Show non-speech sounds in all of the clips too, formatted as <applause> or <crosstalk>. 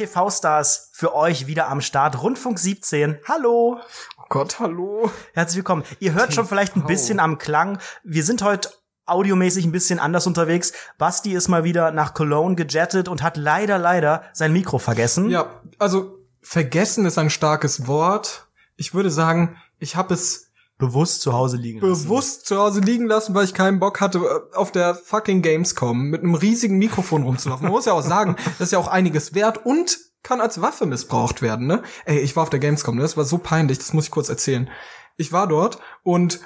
TV-Stars für euch wieder am Start. Rundfunk 17. Hallo. Oh Gott, hallo. Herzlich willkommen. Ihr hört schon vielleicht ein bisschen am Klang. Wir sind heute audiomäßig ein bisschen anders unterwegs. Basti ist mal wieder nach Cologne gejettet und hat leider, leider sein Mikro vergessen. Ja, also vergessen ist ein starkes Wort. Ich würde sagen, ich habe es bewusst zu Hause liegen lassen. Bewusst zu Hause liegen lassen, weil ich keinen Bock hatte, äh, auf der fucking Gamescom mit einem riesigen Mikrofon rumzulaufen. Man muss ja auch sagen, <laughs> das ist ja auch einiges wert und kann als Waffe missbraucht werden, ne? Ey, ich war auf der Gamescom, ne? das war so peinlich, das muss ich kurz erzählen. Ich war dort und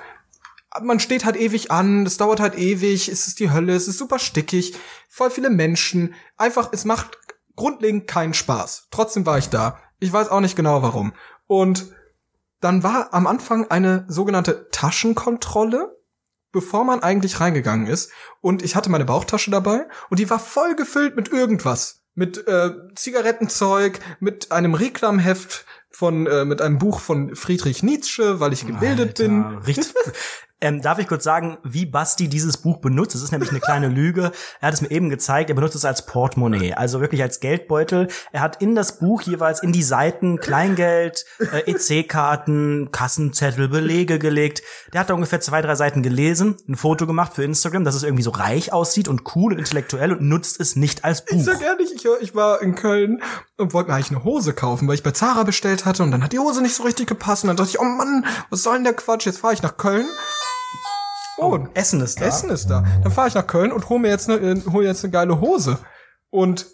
man steht halt ewig an, es dauert halt ewig, es ist die Hölle, es ist super stickig, voll viele Menschen. Einfach, es macht grundlegend keinen Spaß. Trotzdem war ich da. Ich weiß auch nicht genau warum. Und dann war am Anfang eine sogenannte Taschenkontrolle, bevor man eigentlich reingegangen ist. Und ich hatte meine Bauchtasche dabei und die war voll gefüllt mit irgendwas. Mit äh, Zigarettenzeug, mit einem Reklamheft von äh, mit einem Buch von Friedrich Nietzsche, weil ich gebildet Alter, bin. Richtig, <laughs> Ähm, darf ich kurz sagen, wie Basti dieses Buch benutzt? Es ist nämlich eine kleine <laughs> Lüge. Er hat es mir eben gezeigt. Er benutzt es als Portemonnaie, also wirklich als Geldbeutel. Er hat in das Buch jeweils in die Seiten Kleingeld, äh, EC-Karten, Kassenzettel, Belege gelegt. Der hat da ungefähr zwei, drei Seiten gelesen, ein Foto gemacht für Instagram, dass es irgendwie so reich aussieht und cool und intellektuell und nutzt es nicht als Buch. Ich sag ehrlich, ich, ich war in Köln und wollte mir eigentlich eine Hose kaufen, weil ich bei Zara bestellt hatte und dann hat die Hose nicht so richtig gepasst und dann dachte ich, oh Mann, was soll denn der Quatsch? Jetzt fahre ich nach Köln Oh, oh, Essen ist da. Essen ist da. Dann fahre ich nach Köln und hole mir jetzt eine, äh, hol jetzt eine geile Hose. Und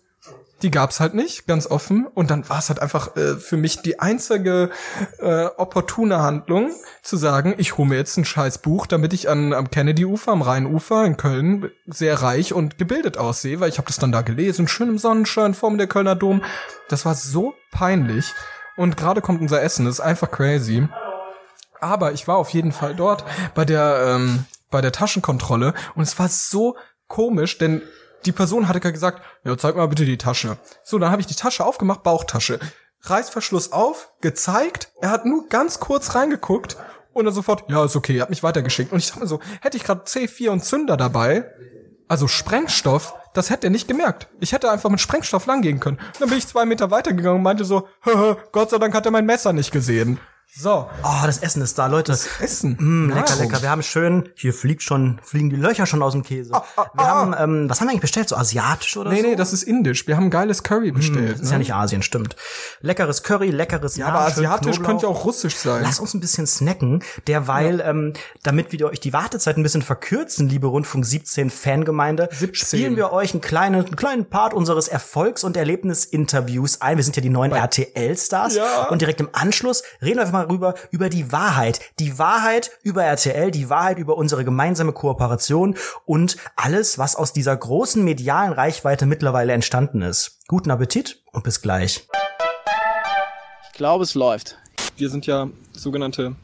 die gab's halt nicht, ganz offen. Und dann war es halt einfach äh, für mich die einzige äh, opportune Handlung, zu sagen, ich hole mir jetzt ein scheiß Buch, damit ich an, am Kennedy-Ufer, am Rheinufer in Köln sehr reich und gebildet aussehe, weil ich habe das dann da gelesen, schön im Sonnenschein vor der Kölner Dom. Das war so peinlich. Und gerade kommt unser Essen, das ist einfach crazy. Aber ich war auf jeden Fall dort bei der, ähm, bei der Taschenkontrolle und es war so komisch, denn die Person hatte gesagt, ja, zeig mal bitte die Tasche. So, dann habe ich die Tasche aufgemacht, Bauchtasche. Reißverschluss auf, gezeigt, er hat nur ganz kurz reingeguckt und dann sofort, ja, ist okay, er hat mich weitergeschickt. Und ich dachte mir so, hätte ich gerade C4 und Zünder dabei, also Sprengstoff, das hätte er nicht gemerkt. Ich hätte einfach mit Sprengstoff langgehen können. Und dann bin ich zwei Meter weitergegangen und meinte so, <laughs> Gott sei Dank hat er mein Messer nicht gesehen. So. Oh, das Essen ist da, Leute. Das Essen. Mm, lecker, lecker. Wir haben schön, hier fliegt schon, fliegen die Löcher schon aus dem Käse. Ah, ah, wir ah. haben, ähm, was haben wir eigentlich bestellt? So asiatisch oder nee, so? Nee, nee, das ist indisch. Wir haben geiles Curry mm, bestellt. Mm, das ist ne? ja nicht Asien, stimmt. Leckeres Curry, leckeres Ja, aber asiatisch Knoblauch. könnte ja auch russisch sein. Lass uns ein bisschen snacken, derweil, ja. ähm, damit wir euch die Wartezeit ein bisschen verkürzen, liebe Rundfunk 17 Fangemeinde, 17. spielen wir euch einen kleinen, einen kleinen Part unseres Erfolgs- und Erlebnisinterviews ein. Wir sind ja die neuen RTL-Stars. Ja. Und direkt im Anschluss reden wir einfach mal rüber, über die Wahrheit. Die Wahrheit über RTL, die Wahrheit über unsere gemeinsame Kooperation und alles, was aus dieser großen medialen Reichweite mittlerweile entstanden ist. Guten Appetit und bis gleich. Ich glaube, es läuft. Wir sind ja sogenannte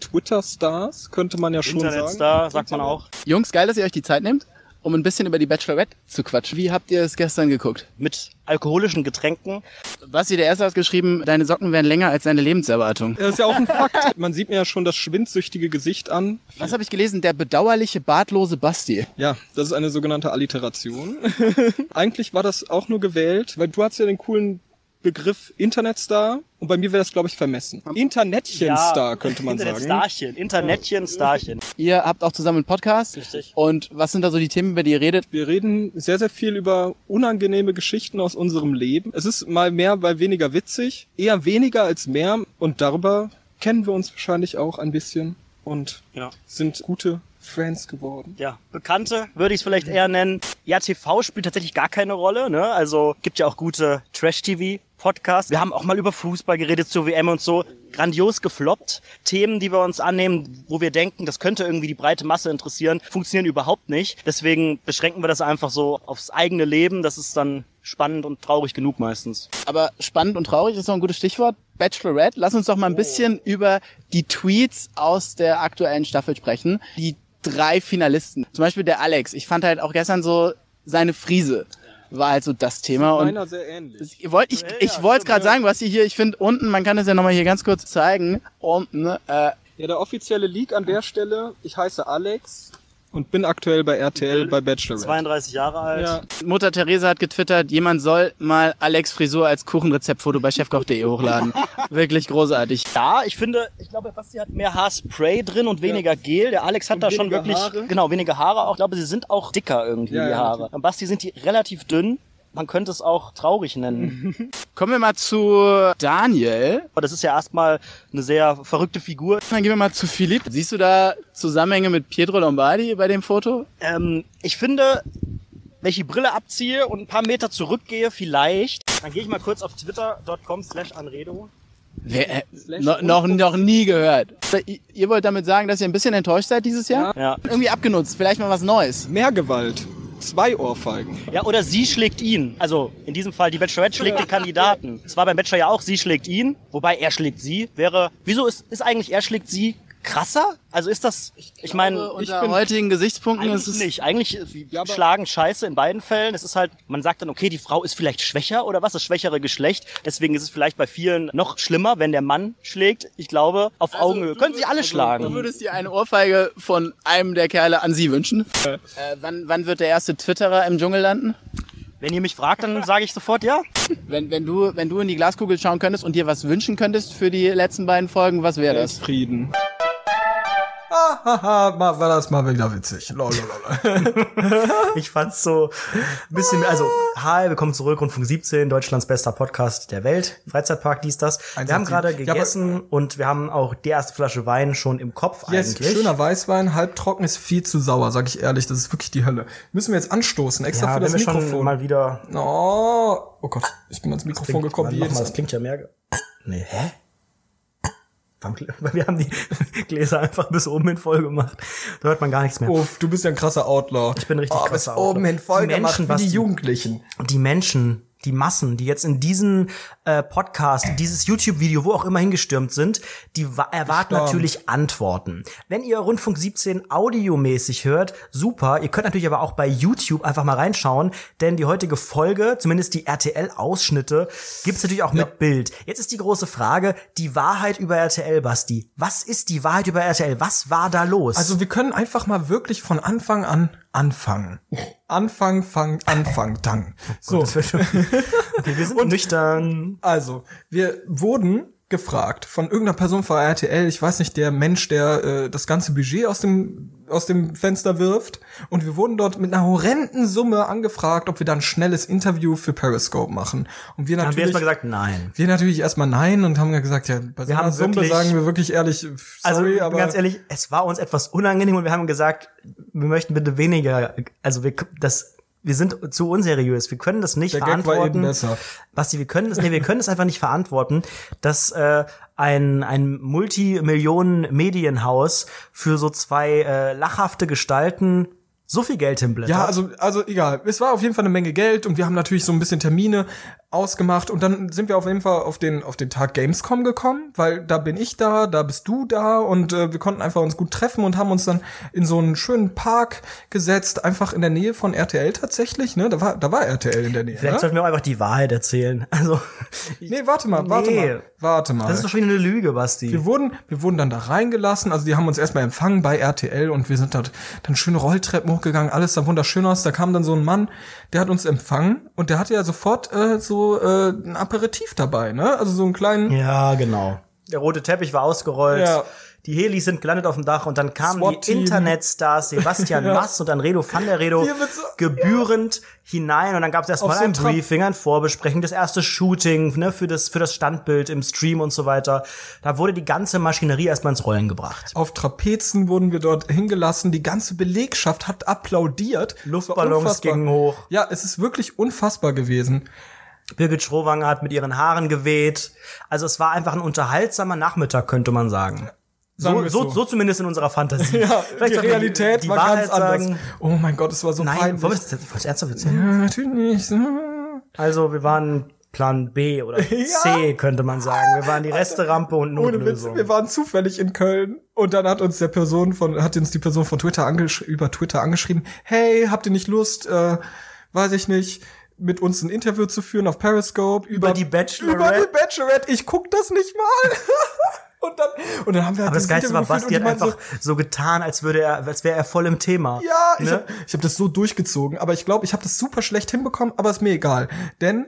Twitter-Stars, könnte man ja schon sagen. sagt man auch. Jungs, geil, dass ihr euch die Zeit nehmt um ein bisschen über die Bachelorette zu quatschen. Wie habt ihr es gestern geguckt? Mit alkoholischen Getränken. Basti, der Erste hat geschrieben, deine Socken wären länger als deine Lebenserwartung. Das ist ja auch ein Fakt. Man sieht mir ja schon das schwindsüchtige Gesicht an. Was habe ich gelesen? Der bedauerliche, bartlose Basti. Ja, das ist eine sogenannte Alliteration. <laughs> Eigentlich war das auch nur gewählt, weil du hast ja den coolen Begriff Internetstar und bei mir wäre das, glaube ich, vermessen. Internetchenstar ja, könnte man Internet sagen. Starchen, Internetchen, Starchen. Ihr habt auch zusammen einen Podcast. Richtig. Und was sind da so die Themen, über die ihr redet? Wir reden sehr, sehr viel über unangenehme Geschichten aus unserem Leben. Es ist mal mehr, mal weniger witzig. Eher weniger als mehr. Und darüber kennen wir uns wahrscheinlich auch ein bisschen und ja. sind gute Friends geworden. Ja, Bekannte würde ich es vielleicht eher nennen. Ja, TV spielt tatsächlich gar keine Rolle. Ne? Also gibt ja auch gute Trash-TV. Podcast. Wir haben auch mal über Fußball geredet zur WM und so. Grandios gefloppt. Themen, die wir uns annehmen, wo wir denken, das könnte irgendwie die breite Masse interessieren, funktionieren überhaupt nicht. Deswegen beschränken wir das einfach so aufs eigene Leben. Das ist dann spannend und traurig genug meistens. Aber spannend und traurig ist noch ein gutes Stichwort. Bachelorette. Lass uns doch mal ein bisschen über die Tweets aus der aktuellen Staffel sprechen. Die drei Finalisten. Zum Beispiel der Alex. Ich fand halt auch gestern so seine Friese war halt so das Thema. Und meiner sehr ähnlich. Ich wollte ich, ich wollte gerade sagen, was ihr hier, ich finde unten, man kann das ja nochmal hier ganz kurz zeigen, unten, äh, ja, der offizielle Leak an der Stelle, ich heiße Alex, und bin aktuell bei RTL bei Bachelor. 32 Jahre alt. Ja. Mutter Theresa hat getwittert, jemand soll mal Alex Frisur als Kuchenrezeptfoto bei chefkoch.de hochladen. <laughs> Wirklich großartig. Ja, ich finde, ich glaube, Basti hat mehr Haarspray drin und weniger ja. Gel. Der Alex hat und da schon wirklich, Haare. genau, weniger Haare auch. Ich glaube, sie sind auch dicker irgendwie, ja, die Haare. Beim Basti sind die relativ dünn. Man könnte es auch traurig nennen. <laughs> Kommen wir mal zu Daniel. Das ist ja erstmal eine sehr verrückte Figur. Dann gehen wir mal zu Philipp. Siehst du da Zusammenhänge mit Pietro Lombardi bei dem Foto? Ähm, ich finde, wenn ich die Brille abziehe und ein paar Meter zurückgehe, vielleicht, dann gehe ich mal kurz auf twitter.com slash anredo. Wer, äh, no, noch, noch nie gehört. Ihr wollt damit sagen, dass ihr ein bisschen enttäuscht seid dieses Jahr? Ja. Irgendwie abgenutzt, vielleicht mal was Neues. Mehr Gewalt zwei Ohrfeigen. Ja, oder sie schlägt ihn. Also in diesem Fall die Bachelorette schlägt den Kandidaten. Es war beim Bachelor ja auch, sie schlägt ihn, wobei er schlägt sie. Wäre, wieso ist, ist eigentlich er schlägt sie krasser? Also ist das, ich, ich meine, unter ich heutigen Gesichtspunkten ist es nicht. Eigentlich ja, schlagen Scheiße in beiden Fällen. Es ist halt, man sagt dann, okay, die Frau ist vielleicht schwächer oder was, das schwächere Geschlecht. Deswegen ist es vielleicht bei vielen noch schlimmer, wenn der Mann schlägt. Ich glaube, auf also, Augenhöhe können sie alle also, schlagen. Du würdest dir eine Ohrfeige von einem der Kerle an sie wünschen. Äh, wann, wann wird der erste Twitterer im Dschungel landen? Wenn ihr mich fragt, dann sage ich sofort ja. Wenn, wenn, du, wenn du in die Glaskugel schauen könntest und dir was wünschen könntest für die letzten beiden Folgen, was wäre das? Frieden. Hahaha, war das mal wieder witzig. Lololol. <laughs> ich fand's so ein bisschen, also, hi, willkommen zurück, Rundfunk 17, Deutschlands bester Podcast der Welt, Freizeitpark, dies, das. Wir haben gerade gegessen ja, und wir haben auch die erste Flasche Wein schon im Kopf yes, eigentlich. schöner Weißwein, halbtrocken ist viel zu sauer, sag ich ehrlich, das ist wirklich die Hölle. Müssen wir jetzt anstoßen, extra ja, für das Mikrofon. Schon mal wieder. Oh, oh Gott, ich bin ans Mikrofon klingt, gekommen. Mal, das klingt ja mehr. Nee, hä? <laughs> Wir haben die <laughs> Gläser einfach bis oben hin voll gemacht. Da hört man gar nichts mehr. Uff, du bist ja ein krasser Outlaw. Ich bin richtig oh, krasser bis Outlaw. oben hin voll die gemacht, Menschen, wie die Jugendlichen. Die Menschen, die Massen, die jetzt in diesen äh, Podcast, dieses YouTube-Video, wo auch immer hingestürmt sind, die erwarten natürlich Antworten. Wenn ihr Rundfunk 17 audiomäßig hört, super. Ihr könnt natürlich aber auch bei YouTube einfach mal reinschauen, denn die heutige Folge, zumindest die RTL-Ausschnitte, gibt's natürlich auch ja. mit Bild. Jetzt ist die große Frage, die Wahrheit über RTL, Basti. Was ist die Wahrheit über RTL? Was war da los? Also wir können einfach mal wirklich von Anfang an anfangen. Anfang, fang, Anfang, dann. <laughs> Oh so. Okay, wir sind Und, nüchtern. Also, wir wurden gefragt von irgendeiner Person von RTL, ich weiß nicht, der Mensch, der äh, das ganze Budget aus dem aus dem Fenster wirft. Und wir wurden dort mit einer horrenden Summe angefragt, ob wir dann ein schnelles Interview für Periscope machen. Und wir natürlich haben wir erstmal gesagt nein. Wir natürlich erstmal nein und haben gesagt, ja, bei so einer Summe sagen wir wirklich ehrlich, sorry, also, aber ganz ehrlich, es war uns etwas unangenehm und wir haben gesagt, wir möchten bitte weniger, also wir das wir sind zu unseriös. Wir können das nicht Der verantworten. Basti, wir können das, nee, wir können es einfach nicht verantworten, dass äh, ein ein Multimillionen-Medienhaus für so zwei äh, lachhafte Gestalten so viel Geld hinblättert. Ja, also, also egal. Es war auf jeden Fall eine Menge Geld und wir haben natürlich so ein bisschen Termine ausgemacht und dann sind wir auf jeden Fall auf den, auf den Tag Gamescom gekommen, weil da bin ich da, da bist du da und äh, wir konnten einfach uns gut treffen und haben uns dann in so einen schönen Park gesetzt, einfach in der Nähe von RTL tatsächlich, ne? Da war, da war RTL in der Nähe. Vielleicht ne? sollten wir auch einfach die Wahrheit erzählen. Also. Nee, warte mal, warte nee. mal. Warte mal. Das ist doch schon eine Lüge, Basti. Wir wurden, wir wurden dann da reingelassen, also die haben uns erstmal empfangen bei RTL und wir sind dort dann schöne Rolltreppen hochgegangen, alles sah wunderschön aus. Da kam dann so ein Mann, der hat uns empfangen und der hatte ja sofort äh, so äh, ein Aperitif dabei, ne? Also so einen kleinen. Ja, genau. Der rote Teppich war ausgerollt. Ja. Die Helis sind gelandet auf dem Dach und dann kamen die Internetstars Sebastian <laughs> ja. Mass und dann Redo van der Redo gebührend ja. hinein und dann gab es erstmal ein Briefing, ein Vorbesprechen, das erste Shooting ne, für, das, für das Standbild im Stream und so weiter. Da wurde die ganze Maschinerie erstmal ins Rollen gebracht. Auf Trapezen wurden wir dort hingelassen, die ganze Belegschaft hat applaudiert. Luftballons gingen hoch. Ja, es ist wirklich unfassbar gewesen. Birgit Schrowanger hat mit ihren Haaren geweht. Also es war einfach ein unterhaltsamer Nachmittag, könnte man sagen. So, so, so, zumindest in unserer Fantasie. <laughs> ja, Vielleicht die Realität die, die war Wahrheit ganz anders. Sagen, oh mein Gott, es war so Nein, peinlich. Wollen wir das ernsthaft erzählen? Ja, natürlich nicht. Also, wir waren Plan B oder <laughs> C, ja. könnte man sagen. Wir waren die Resterampe und Notlösung. Ohne Witz, wir waren zufällig in Köln und dann hat uns der Person von, hat uns die Person von Twitter über Twitter angeschrieben, hey, habt ihr nicht Lust, äh, weiß ich nicht, mit uns ein Interview zu führen auf Periscope über, über die Bachelorette. Über die Bachelorette. Ich guck das nicht mal. <laughs> Und dann, und dann haben wir halt Aber das Geilste war, Basti hat einfach so, so, getan, als würde er, als wäre er voll im Thema. Ja, ne? ich habe hab das so durchgezogen. Aber ich glaube, ich habe das super schlecht hinbekommen, aber ist mir egal. Denn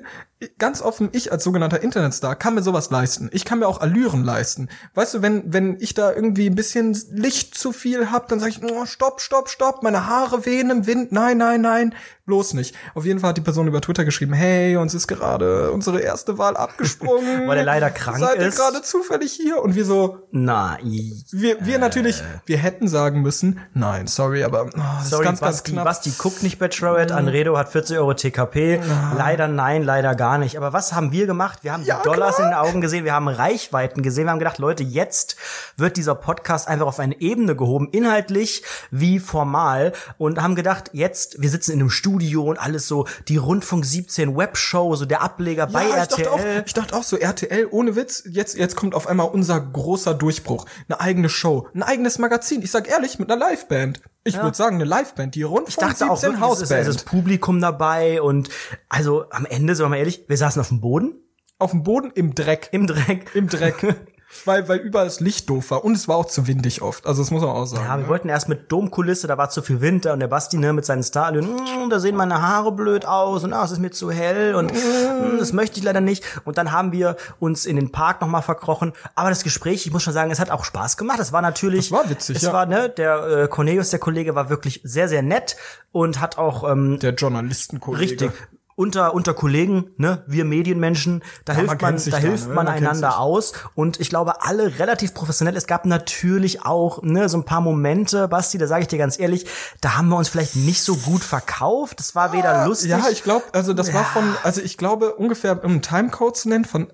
ganz offen, ich als sogenannter Internetstar kann mir sowas leisten. Ich kann mir auch Allüren leisten. Weißt du, wenn, wenn ich da irgendwie ein bisschen Licht zu viel hab, dann sage ich, oh, stopp, stopp, stopp, meine Haare wehen im Wind, nein, nein, nein, bloß nicht. Auf jeden Fall hat die Person über Twitter geschrieben, hey, uns ist gerade unsere erste Wahl abgesprungen. <laughs> Weil er leider krank Seid ist. Seid ihr gerade zufällig hier? Und wir so, nein. Wir, wir natürlich, wir hätten sagen müssen, nein, sorry, aber oh, das sorry, ist ganz, Basti, ganz knapp. Basti guckt nicht Bachelorette, mhm. Anredo hat 40 Euro TKP. Leider nein, leider gar nicht. Aber was haben wir gemacht? Wir haben ja, die Dollars klar. in den Augen gesehen, wir haben Reichweiten gesehen, wir haben gedacht, Leute, jetzt wird dieser Podcast einfach auf eine Ebene gehoben, inhaltlich wie formal und haben gedacht, jetzt, wir sitzen in einem Studio und alles so, die Rundfunk 17 Webshow, so der Ableger ja, bei ich RTL. Dachte auch, ich dachte auch so, RTL, ohne Witz, jetzt, jetzt kommt auf einmal unser großer Durchbruch. Eine eigene Show, ein eigenes Magazin. Ich sag ehrlich, mit einer Liveband. Ich ja. würde sagen, eine Liveband, die Rundfunk ich dachte 17 auch wirklich, Hausband. Es ist, ist Publikum dabei und also am Ende, sagen wir mal ehrlich, wir saßen auf dem Boden. Auf dem Boden im Dreck. Im Dreck. Im Dreck. <laughs> weil, weil überall das Licht doof war und es war auch zu windig oft. Also das muss man auch sagen. Ja, wir ne? wollten erst mit Domkulisse, da war zu viel Winter und der Basti ne, mit seinen Starlöhnen, mm, da sehen meine Haare blöd aus und ah, es ist mir zu hell und mm, das möchte ich leider nicht. Und dann haben wir uns in den Park nochmal verkrochen. Aber das Gespräch, ich muss schon sagen, es hat auch Spaß gemacht. Es war natürlich, das war witzig. Es ja. war ne, der äh, Cornelius, der Kollege, war wirklich sehr sehr nett und hat auch ähm, der Journalistenkollege richtig unter unter Kollegen, ne, wir Medienmenschen, da ja, hilft man, man da hilft ne? man, man einander aus und ich glaube alle relativ professionell. Es gab natürlich auch ne so ein paar Momente, Basti, da sage ich dir ganz ehrlich, da haben wir uns vielleicht nicht so gut verkauft. Das war weder lustig. Ja, ich glaube, also das ja. war von, also ich glaube ungefähr um Timecode zu nennen von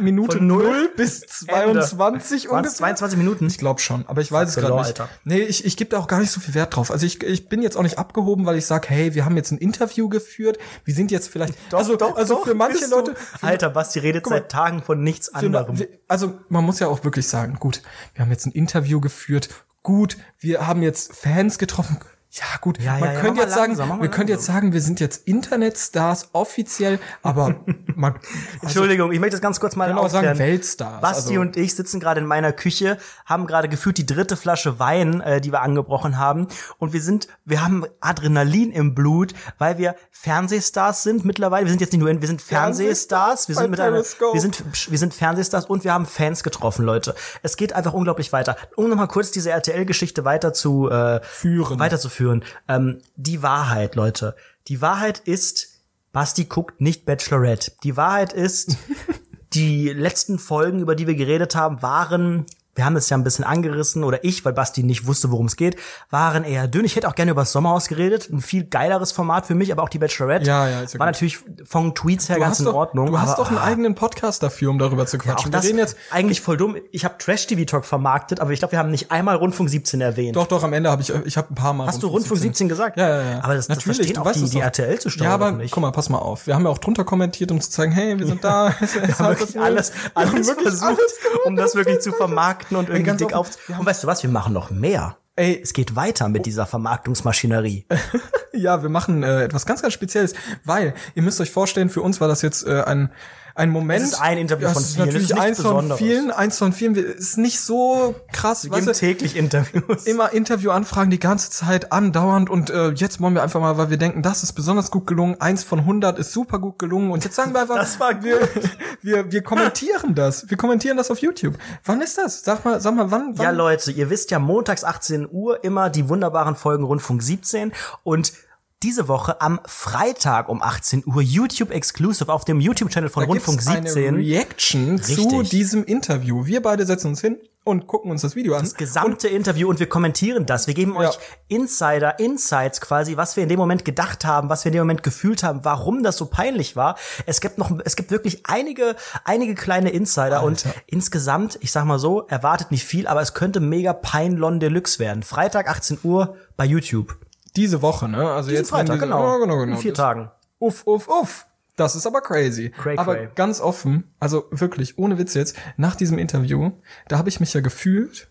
Minute von 0 bis 22 ungefähr. 22 Minuten. Ich glaube schon, aber ich weiß es gerade nicht. Nee, ich ich gebe da auch gar nicht so viel Wert drauf. Also ich ich bin jetzt auch nicht abgehoben, weil ich sag, hey, wir haben jetzt ein Interview geführt. Wir sind jetzt vielleicht <laughs> doch, also doch, also doch, für manche Leute für, Alter, Basti redet mal, seit Tagen von nichts anderem. Also man muss ja auch wirklich sagen, gut, wir haben jetzt ein Interview geführt. Gut, wir haben jetzt Fans getroffen ja, gut, ja, man ja, könnte jetzt sagen, langsam, wir könnten jetzt sagen, wir sind jetzt Internetstars offiziell, aber <laughs> man, also, Entschuldigung, ich möchte das ganz kurz mal genau sagen, Weltstars. Basti also. und ich sitzen gerade in meiner Küche, haben gerade gefühlt die dritte Flasche Wein, äh, die wir angebrochen haben und wir sind, wir haben Adrenalin im Blut, weil wir Fernsehstars sind mittlerweile. Wir sind jetzt nicht nur, wir sind Fernsehstars, wir sind mit einer, wir sind, wir sind Fernsehstars und wir haben Fans getroffen, Leute. Es geht einfach unglaublich weiter. Um nochmal kurz diese RTL-Geschichte weiter zu äh, führen, weiterzuführen führen. Ähm, die Wahrheit, Leute. Die Wahrheit ist, Basti guckt nicht Bachelorette. Die Wahrheit ist, <laughs> die letzten Folgen, über die wir geredet haben, waren wir haben es ja ein bisschen angerissen, oder ich, weil Basti nicht wusste, worum es geht, waren eher dünn. Ich hätte auch gerne über das Sommerhaus geredet. Ein viel geileres Format für mich, aber auch die Bachelorette. Ja, ja, ist ja War natürlich von Tweets her du ganz in doch, Ordnung. Du hast doch einen eigenen Podcast dafür, um darüber zu quatschen. Ja, wir jetzt eigentlich voll dumm. Ich habe Trash TV Talk vermarktet, aber ich glaube, wir haben nicht einmal Rundfunk 17 erwähnt. Doch, doch, am Ende habe ich, ich habe ein paar Mal. Hast Rundfunk du Rundfunk 17, 17 gesagt? Ja, ja, ja. Aber das, Natürlich, das verstehen auch die, die RTL zu Ja, aber guck mal, pass mal auf. Wir haben ja auch drunter kommentiert, um zu zeigen, hey, wir sind <laughs> da. wir haben wirklich alles, alles versucht, alles um das wirklich zu vermarkten und irgendwie dick auf auf. Und weißt du was? Wir machen noch mehr. Ey, es geht weiter mit dieser Vermarktungsmaschinerie. <laughs> ja, wir machen äh, etwas ganz, ganz Spezielles, weil ihr müsst euch vorstellen, für uns war das jetzt äh, ein ein Moment. Das ist ein Interview von vielen. Natürlich das ist eins von vielen, eins von vielen. Ist nicht so krass. Wir geben täglich Interviews. Immer Interviewanfragen die ganze Zeit andauernd und äh, jetzt wollen wir einfach mal, weil wir denken, das ist besonders gut gelungen. Eins von 100 ist super gut gelungen und jetzt sagen wir einfach, das war gut. Wir, wir, wir kommentieren das. Wir kommentieren das auf YouTube. Wann ist das? Sag mal, sag mal, wann, wann? Ja, Leute, ihr wisst ja montags 18 Uhr immer die wunderbaren Folgen Rundfunk 17 und diese Woche am Freitag um 18 Uhr YouTube Exclusive auf dem YouTube-Channel von da Rundfunk 17. Eine Reaction Richtig. zu diesem Interview. Wir beide setzen uns hin und gucken uns das Video an. Das gesamte und Interview und wir kommentieren das. Wir geben ja. euch Insider, Insights quasi, was wir in dem Moment gedacht haben, was wir in dem Moment gefühlt haben, warum das so peinlich war. Es gibt noch, es gibt wirklich einige, einige kleine Insider Alter. und insgesamt, ich sag mal so, erwartet nicht viel, aber es könnte mega Peinlon Deluxe werden. Freitag 18 Uhr bei YouTube. Diese Woche, ne? Also Diesen jetzt Freitag, diese, genau. Ja, genau, genau. In vier Tagen. Uff, uff, uff. Das ist aber crazy. Cray, aber cray. ganz offen, also wirklich, ohne Witz jetzt, nach diesem Interview, da habe ich mich ja gefühlt.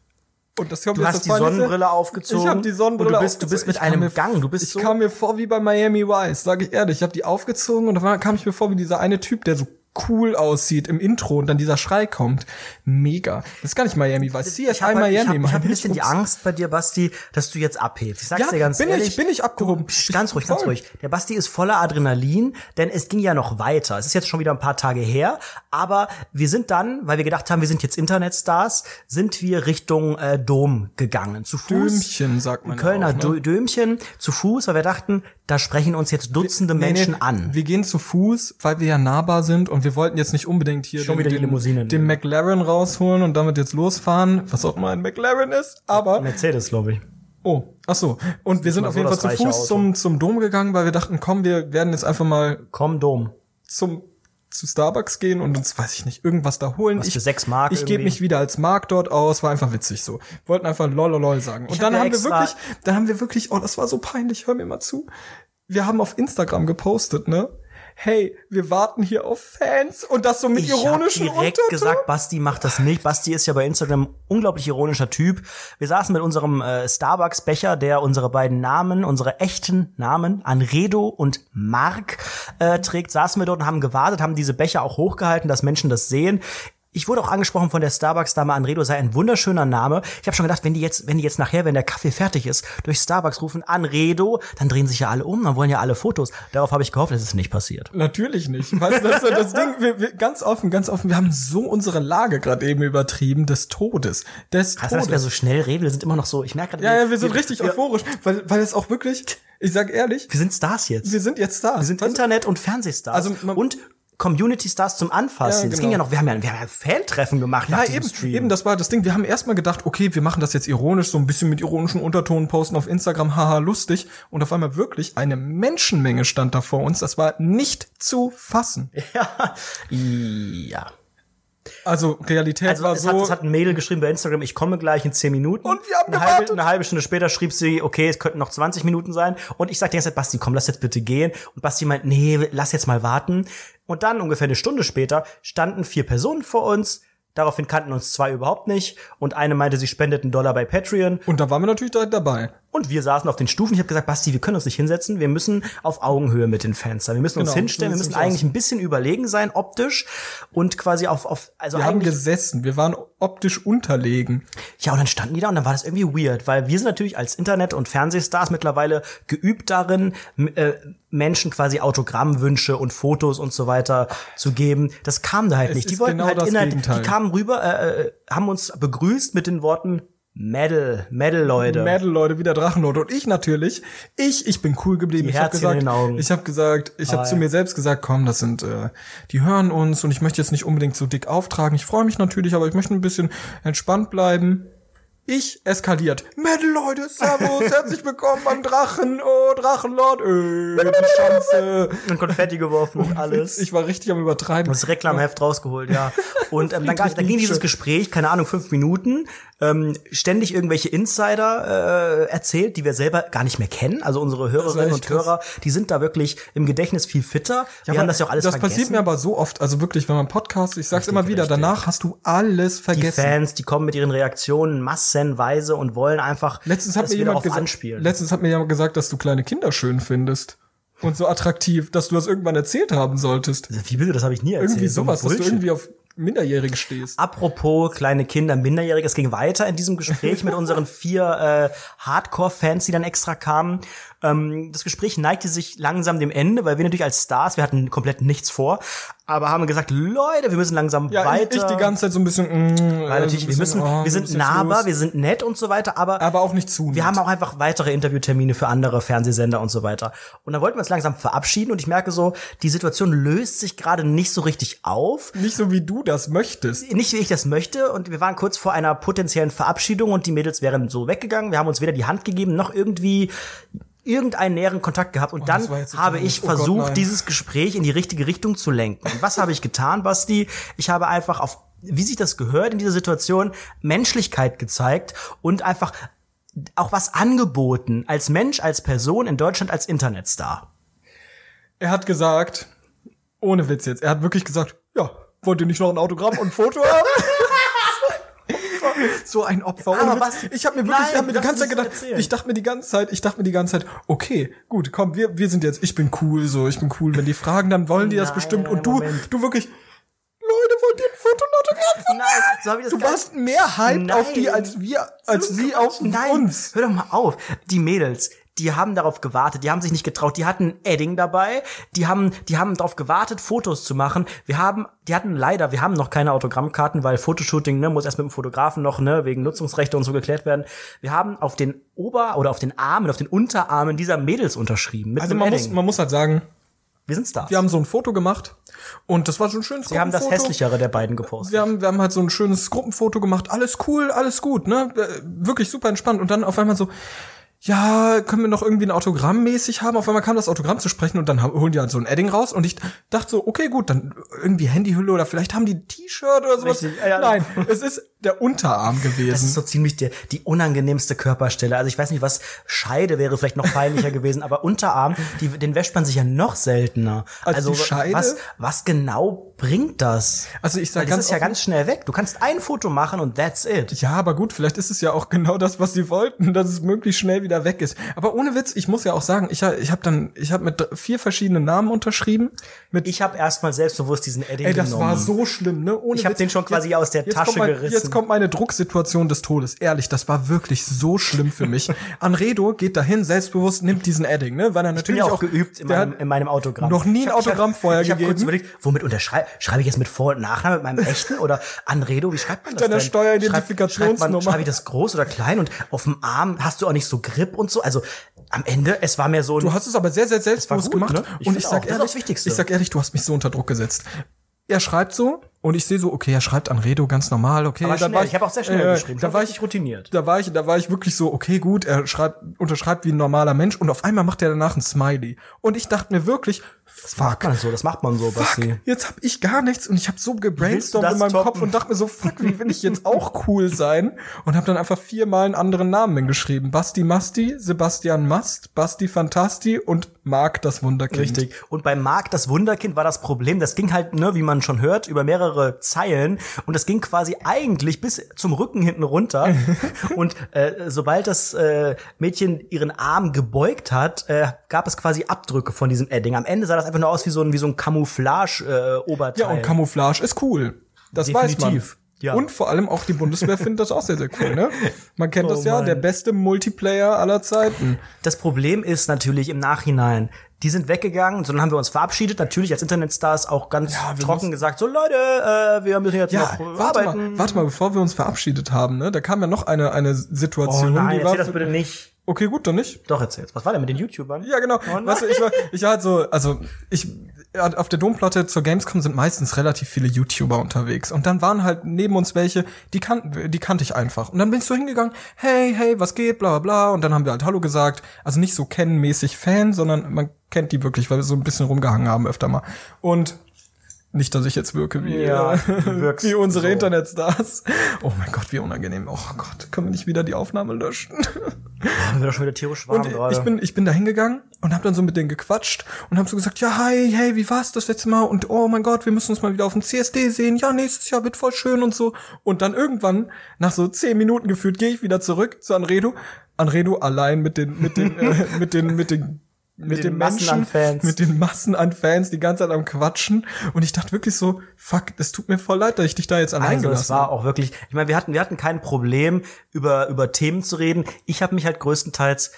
Und das kommt du hast die Sonnenbrille aufgezogen. Ich habe die Sonnenbrille und du bist, du bist mit einem Gang. Du bist ich so kam mir vor wie bei Miami Vice, sage ich ehrlich. Ich habe die aufgezogen und dann kam ich mir vor wie dieser eine Typ, der so cool aussieht im Intro und dann dieser Schrei kommt. Mega. Das ist gar nicht Miami Vice. CSI ich hab, Miami. Ich habe hab ein bisschen die. Angst bei dir, Basti, dass du jetzt abhebst. Ich sag's Ja, dir ganz bin ehrlich. ich, bin ich abgehoben. Ganz ruhig, ganz ruhig. Der Basti ist voller Adrenalin, denn es ging ja noch weiter. Es ist jetzt schon wieder ein paar Tage her, aber wir sind dann, weil wir gedacht haben, wir sind jetzt Internetstars, sind wir Richtung äh, Dom gegangen. Zu Fuß. Dömchen, sagt man Kölner auch, ne? Dö- Dömchen zu Fuß, weil wir dachten, da sprechen uns jetzt Dutzende Nee, nee, Menschen an. Wir gehen zu Fuß, weil wir ja nahbar sind und wir wollten jetzt nicht unbedingt hier Schon den, wieder die den, Limousine den McLaren rausholen und damit jetzt losfahren, was auch immer ein McLaren ist, aber Mercedes, glaube ich. oh, ach so. Und wir sind mal auf so jeden Fall zu Fuß Auto. zum zum Dom gegangen, weil wir dachten, komm, wir werden jetzt einfach mal Komm, Dom. zum zu Starbucks gehen und uns, weiß ich nicht, irgendwas da holen. Was ich, für sechs Mark Ich gebe mich wieder als Mark dort aus, war einfach witzig so. Wollten einfach lololol sagen. Und hab dann haben wir wirklich, dann haben wir wirklich, oh, das war so peinlich, hör mir mal zu. Wir haben auf Instagram gepostet, ne? Hey, wir warten hier auf Fans und das so mit Ich ironischen direkt Unterton. gesagt, Basti macht das nicht. Basti ist ja bei Instagram ein unglaublich ironischer Typ. Wir saßen mit unserem äh, Starbucks-Becher, der unsere beiden Namen, unsere echten Namen, Anredo und Mark, äh, trägt, saßen wir dort und haben gewartet, haben diese Becher auch hochgehalten, dass Menschen das sehen. Ich wurde auch angesprochen von der Starbucks-Dame Anredo, sei ein wunderschöner Name. Ich habe schon gedacht, wenn die jetzt, wenn die jetzt nachher, wenn der Kaffee fertig ist, durch Starbucks rufen Anredo, dann drehen sich ja alle um, dann wollen ja alle Fotos. Darauf habe ich gehofft, es ist nicht passiert. Natürlich nicht. Weißt du, das ist das <laughs> Ding, wir, wir, ganz offen, ganz offen, wir haben so unsere Lage gerade eben übertrieben des Todes. Des Hast du, dass wir Todes. so schnell reden? Wir sind immer noch so, ich merke gerade, Ja, ja, wir sind richtig euphorisch, weil, weil es auch wirklich, ich sag ehrlich, Wir sind Stars jetzt. wir sind jetzt da. Wir sind Internet- und Fernsehstars. Also man- und Community-Stars zum Anfassen. Ja, Das genau. ging ja noch, wir haben ja, wir haben ja Fan-Treffen gemacht Ja, nach eben, Stream. eben, das war das Ding. Wir haben erstmal gedacht, okay, wir machen das jetzt ironisch, so ein bisschen mit ironischen Untertonen posten auf Instagram, haha, lustig. Und auf einmal wirklich eine Menschenmenge stand da vor uns. Das war nicht zu fassen. <laughs> ja. ja. Also Realität Also war so. hat, es hat ein Mädel geschrieben bei Instagram, ich komme gleich in 10 Minuten. Und wir haben eine halbe, eine halbe Stunde später schrieb sie, okay, es könnten noch 20 Minuten sein. Und ich sagte die ganze Zeit, Basti, komm, lass jetzt bitte gehen. Und Basti meint, nee, lass jetzt mal warten. Und dann ungefähr eine Stunde später standen vier Personen vor uns. Daraufhin kannten uns zwei überhaupt nicht. Und eine meinte, sie spendet einen Dollar bei Patreon. und da waren wir natürlich direkt dabei. Und wir saßen auf den Stufen. Ich habe gesagt, Basti, wir können uns nicht hinsetzen. Wir müssen auf Augenhöhe mit den Fans sein. Wir müssen uns Genau, hinstellen. Wir müssen eigentlich ein bisschen überlegen sein, optisch. Und quasi auf, auf also Wir haben gesessen, wir waren optisch unterlegen. ja, und dann standen die da und dann war das irgendwie weird, weil wir sind natürlich als Internet- und Fernsehstars mittlerweile geübt darin, äh, Menschen quasi Autogrammwünsche und Fotos und so weiter zu geben. Das kam da halt Es nicht. Die wollten genau halt Gegenteil. die kamen rüber, äh, äh, haben uns begrüßt mit den Worten Medal, Medal, Leute. Mädel, Leute, wieder Drachenlord. Und ich natürlich, ich, ich bin cool geblieben. Die ich habe gesagt, ich habe gesagt, ich habe zu mir selbst gesagt, komm, das sind, äh, die hören uns und ich möchte jetzt nicht unbedingt so dick auftragen. Ich freue mich natürlich, aber ich möchte ein bisschen entspannt bleiben. Ich eskaliert. Mädel, Leute, servus, herzlich willkommen beim Drachen, oh, Drachenlord, äh, die Schanze. und Konfetti geworfen und alles. Ich war richtig am Übertreiben. das Reklamheft rausgeholt, ja. <laughs> Und ähm, dann, dann ging dieses Gespräch, keine Ahnung, fünf Minuten, ähm, ständig irgendwelche Insider äh, erzählt, die wir selber gar nicht mehr kennen. Also unsere Hörerinnen und krass. Hörer, die sind da wirklich im Gedächtnis viel fitter. wir haben das ja auch alles Das vergessen. passiert mir aber so oft, also wirklich, wenn man Podcast, ich sag's immer wieder, richtig. danach hast du alles die vergessen. Fans, die kommen mit ihren Reaktionen massenweise und wollen einfach Letztens hat mir jemand gesagt, anspielen. letztens hat mir jemand gesagt, dass du kleine Kinder schön findest und so attraktiv, dass du das irgendwann erzählt haben solltest. Wie bitte, das habe ich nie erzählt. Irgendwie So sowas, dass du irgendwie auf Minderjährige stehst. Apropos kleine Kinder, Minderjährige, es ging weiter in diesem Gespräch mit unseren vier äh, Hardcore-Fans, die dann extra kamen. Ähm, das Gespräch neigte sich langsam dem Ende, weil wir natürlich als Stars, wir hatten komplett nichts vor, aber haben gesagt, Leute, wir müssen langsam Ja, weiter. ich die ganze Zeit so ein bisschen, mm, weil äh, natürlich, so ein wir bisschen, müssen, oh, wir sind bisschen nahbar, Fluss. wir sind nett und so weiter, aber aber auch nicht zu. wir haben auch einfach weitere Interviewtermine für andere Fernsehsender und so weiter. Und dann wollten wir uns langsam verabschieden und ich merke so, die Situation löst sich gerade nicht so richtig auf. nicht so wie du das möchtest. Nicht wie ich das möchte und wir waren kurz vor einer potenziellen Verabschiedung und die Mädels wären so weggegangen. Wir haben uns weder die Hand gegeben noch irgendwie irgendeinen näheren Kontakt gehabt und das dann so habe ich Oh Gott, versucht, nein. dieses Gespräch in die richtige Richtung zu lenken. Und was habe ich getan, Basti? Ich habe einfach auf wie sich das gehört in dieser Situation Menschlichkeit gezeigt und einfach auch was angeboten als Mensch, als Person in Deutschland als Internetstar. Er hat gesagt, ohne Witz jetzt, er hat wirklich gesagt, ja, wollt ihr nicht noch ein Autogramm und ein Foto haben? <laughs> <laughs> so ein Opfer. Ohne Aber was- Ich habe mir wirklich, Nein, ich hab mir die ganze Zeit gedacht, erzählen. ich dachte mir die ganze Zeit, ich dachte mir die ganze Zeit, okay, gut, komm, wir, wir sind jetzt, ich bin cool, so, ich bin cool. Wenn die fragen, dann wollen die das Nein, bestimmt. Und du, Moment. du wirklich, Leute, wollt ihr ein Foto und Autogramm von Nein, so Du warst mehr hyped auf die Nein. als wir, als sie auf Nein, uns. hör doch mal auf. Die Mädels, die haben darauf gewartet, die haben sich nicht getraut, die hatten ein Edding dabei, die haben, die haben darauf gewartet, Fotos zu machen. Wir haben, die hatten leider, wir haben noch keine Autogrammkarten, weil Fotoshooting, ne, muss erst mit dem Fotografen noch, ne, wegen Nutzungsrechte und so geklärt werden. Wir haben auf den Ober- oder auf den Armen, auf den Unterarmen dieser Mädels unterschrieben. Mit Also man muss, Edding. man muss halt sagen, wir sind Stars. wir haben so ein Foto gemacht und das war so ein schönes Wir haben das hässlichere der beiden gepostet. Wir haben, wir haben halt so ein schönes Gruppenfoto gemacht. Alles cool, alles gut, ne? Äh, Wirklich super entspannt. Und dann auf einmal so, ja, können wir noch irgendwie ein Autogramm mäßig haben? Auf einmal kam das Autogramm zu sprechen und dann haben, holen die halt so ein Edding raus und ich dachte so, okay, gut, dann irgendwie Handyhülle oder vielleicht haben die ein T-Shirt oder sowas. Richtig, ja, ja. Nein, es ist der Unterarm Das ist gewesen. so ziemlich der, die unangenehmste Körperstelle. Also ich weiß nicht, was Scheide wäre vielleicht noch peinlicher <laughs> gewesen, aber Unterarm, die, den wäscht man sich ja noch seltener. Als also die Scheide? was, was genau bringt das? Also ich sag Weil das ganz ist ja ganz schnell weg. Du kannst ein Foto machen und that's it. Ja, aber gut, vielleicht ist es ja auch genau das, was sie wollten, dass es möglichst schnell wieder weg ist. Aber ohne Witz, ich muss ja auch sagen, ich, ich habe dann, ich habe mit vier verschiedenen Namen unterschrieben. Mit, Ich habe erstmal selbstbewusst diesen Edding ey, das genommen. war so schlimm, ne? Ohne Ich hab Witz. den schon quasi aus der jetzt Tasche mein, gerissen. Jetzt kommt meine Drucksituation des Todes. Ehrlich, das war wirklich so schlimm für mich. Anredo geht dahin, selbstbewusst, nimmt diesen Edding, ne? Weil er natürlich ja auch, auch geübt in meinem, in meinem Autogramm. noch nie ein Ich hab- ich Autogramm hab, vorher ich hab kurz gegeben. überlegt, womit unterschreibe schreibe ich jetzt mit Vor- und Nachnamen, mit meinem echten oder Anredo? Wie schreibt man das Deiner? Steueridentifikationsnummer. Schreibt man- Schreibe ich das groß oder klein? Und auf dem Arm hast du auch nicht so Grip und so. Also am Ende, es war mir so ein Du hast es aber sehr, sehr selbstbewusst gut, gemacht. ne? Ich Und ich sag das ist auch ehrlich, das Wichtigste. ich sag ehrlich, du hast mich so unter Druck gesetzt. Er schreibt so und ich sehe so, okay, er schreibt Anredo ganz normal, okay. Aber da schnell, ich habe auch sehr schnell äh, geschrieben. Da war ich routiniert. da war ich, da war ich wirklich so, okay, gut, er schreibt, unterschreibt wie ein normaler Mensch und auf einmal macht er danach ein Smiley. Und ich dachte mir wirklich, Das macht man so, das macht man so, fuck, Basti. jetzt hab ich gar nichts und ich habe so gebrainstormt in meinem toppen? Kopf und dachte mir so, fuck, wie will ich jetzt auch cool sein? Und habe dann einfach viermal einen anderen Namen hingeschrieben. Basti Masti, Sebastian Mast, Basti Fantasti und Marc das Wunderkind. Richtig. Und bei Marc das Wunderkind war das Problem, das ging halt, ne, wie man schon hört, über mehrere Zeilen und das ging quasi eigentlich bis zum Rücken hinten runter. <laughs> und äh, sobald das äh, Mädchen ihren Arm gebeugt hat, äh, gab es quasi Abdrücke von diesem Edding. Am Ende sah das einfach nur aus wie so ein wie so ein Camouflage-Oberteil. Ja, und Camouflage ist cool. Das weiß man. Definitiv. Ja. Und vor allem auch die Bundeswehr <laughs> findet das auch sehr, sehr cool, ne? Man kennt Oh das ja, Mann. der beste Multiplayer aller Zeiten. Das Problem ist natürlich im Nachhinein, die sind weggegangen, so dann haben wir uns verabschiedet, natürlich als Internetstars auch ganz wir trocken gesagt, so Leute, äh, wir müssen jetzt Ja, noch äh, warte arbeiten. mal, warte mal, bevor wir uns verabschiedet haben, ne? Da kam ja noch eine, eine Oh Situation, nein, die war. das bitte nicht. Okay, gut, dann nicht. Doch, erzähl's. Was war denn mit den YouTubern? Ja, genau. Oh weißt du, ich war, ich war halt so, also ich auf der Domplatte zur Gamescom sind meistens relativ viele YouTuber unterwegs und dann waren halt neben uns welche, die kannten, die kannte ich einfach. Und dann bin ich so hingegangen, hey, hey, was geht, bla bla bla. Und dann haben wir halt Hallo gesagt. Also nicht so kennenmäßig Fan, sondern man kennt die wirklich, weil wir so ein bisschen rumgehangen haben öfter mal. Und nicht, dass ich jetzt wirke wie, Ja, äh, wie unsere so. Internetstars. Oh mein Gott, wie unangenehm. Oh Gott, können wir nicht wieder die Aufnahme löschen? Wir doch schon wieder tierisch warm Und gerade. ich bin, ich bin da hingegangen und habe dann so mit denen gequatscht und habe so gesagt, ja, hi, hey, wie war's das letzte Mal? Und oh mein Gott, wir müssen uns mal wieder auf dem CSD sehen. Ja, nächstes Jahr wird voll schön und so. Und dann irgendwann, nach so zehn Minuten gefühlt, gehe ich wieder zurück zu Anredo. Anredo allein mit den, mit den, <laughs> äh, mit den, mit den mit, den den Massen Menschen, an Fans. mit den Massen an Fans, die ganze Zeit am Quatschen. Und ich dachte wirklich so, fuck, es tut mir voll leid, dass ich dich da jetzt allein also es gelassen war habe. auch wirklich, ich meine, wir hatten, wir hatten kein Problem, über, über Themen zu reden. Ich habe mich halt größtenteils,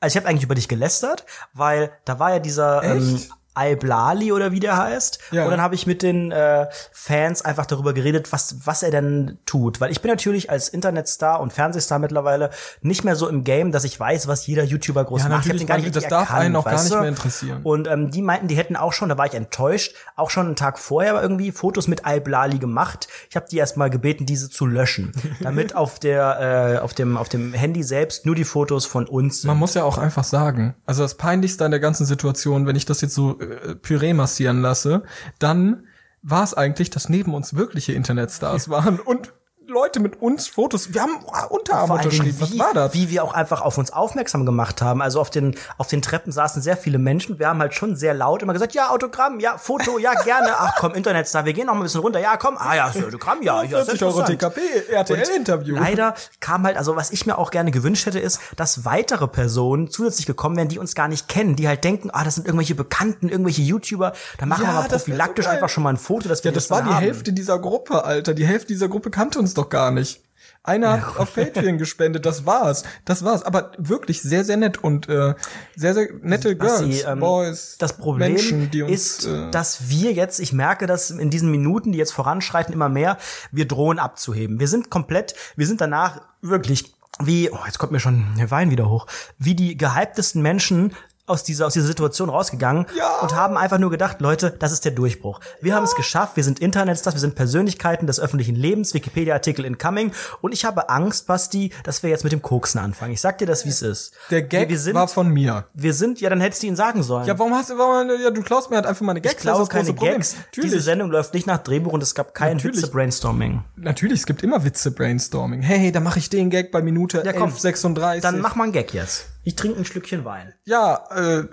also ich habe eigentlich über dich gelästert, weil da war ja dieser ähm, Echt? Al-Blali oder wie der heißt. Ja. Und dann habe ich mit den äh, Fans einfach darüber geredet, was, was er denn tut. Weil ich bin natürlich als Internetstar und Fernsehstar mittlerweile nicht mehr so im Game, dass ich weiß, was jeder YouTuber groß Ja, macht. Ich hab den gar nicht das darf erkannt, einen auch gar nicht mehr interessieren. Und ähm, die meinten, die hätten auch schon, da war ich enttäuscht, auch schon einen Tag vorher irgendwie Fotos mit Al-Blali gemacht. Ich habe die erstmal gebeten, diese zu löschen, <laughs> damit auf der äh, auf dem auf dem Handy selbst nur die Fotos von uns sind. Man muss ja auch einfach sagen, also das Peinlichste an der ganzen Situation, wenn ich das jetzt so äh, Püree massieren lasse, dann war es eigentlich, dass neben uns wirkliche Internetstars <laughs> waren und Leute mit uns Fotos. Wir haben Unterarm unterschrieben. Was wie, war das? Wie wir auch einfach auf uns aufmerksam gemacht haben. Also auf den, auf den Treppen saßen sehr viele Menschen. Wir haben halt schon sehr laut immer gesagt, ja, Autogramm, ja, Foto, ja, gerne. Ach komm, Internetstar, wir gehen noch mal ein bisschen runter. Ja, komm. Ah ja, das Autogramm, ja. ja 40 Euro TKP, RTL-Interview. Leider kam halt, also was ich mir auch gerne gewünscht hätte, ist, dass weitere Personen zusätzlich gekommen wären, die uns gar nicht kennen, die halt denken, ah, das sind irgendwelche Bekannten, irgendwelche YouTuber. Da machen ja, wir mal prophylaktisch so einfach schon mal ein Foto, dass wir ja, das, das war die haben. Hälfte dieser Gruppe, Alter. Die Hälfte dieser Gruppe kannte uns doch gar nicht. Einer hat auf Patreon <laughs> gespendet, das war's. Das war's. Aber wirklich sehr, sehr nett und äh, sehr, sehr nette Girls, Sie, ähm, Boys, das Problem Menschen, die uns, ist, äh, dass wir jetzt, ich merke das in diesen Minuten, die jetzt voranschreiten, immer mehr, wir drohen abzuheben. Wir sind komplett, wir sind danach wirklich wie, oh, jetzt kommt mir schon der Wein wieder hoch, wie die gehyptesten Menschen aus dieser, aus dieser Situation rausgegangen ja. und haben einfach nur gedacht, Leute, das ist der Durchbruch. Wir ja. haben es geschafft, wir sind Internetstars, wir sind Persönlichkeiten des öffentlichen Lebens, Wikipedia-Artikel incoming und ich habe Angst, Basti, dass wir jetzt mit dem Koksen anfangen. Ich sag dir das, wie es ist. Der Gag wir sind, war von mir. Wir sind, ja, dann hättest du ihn sagen sollen. Ja, warum hast du, warum, ja, du klaust mir halt einfach meine Gags. Ich klaue keine Gags. Natürlich. Diese Sendung läuft nicht nach Drehbuch und es gab kein Witze-Brainstorming. Natürlich, es gibt immer Witze-Brainstorming. Hey, hey, da mache ich den Gag bei Minute ja, 11.36. Dann mach mal einen Gag jetzt. Ich trinke ein Schlückchen Wein. Ja, äh,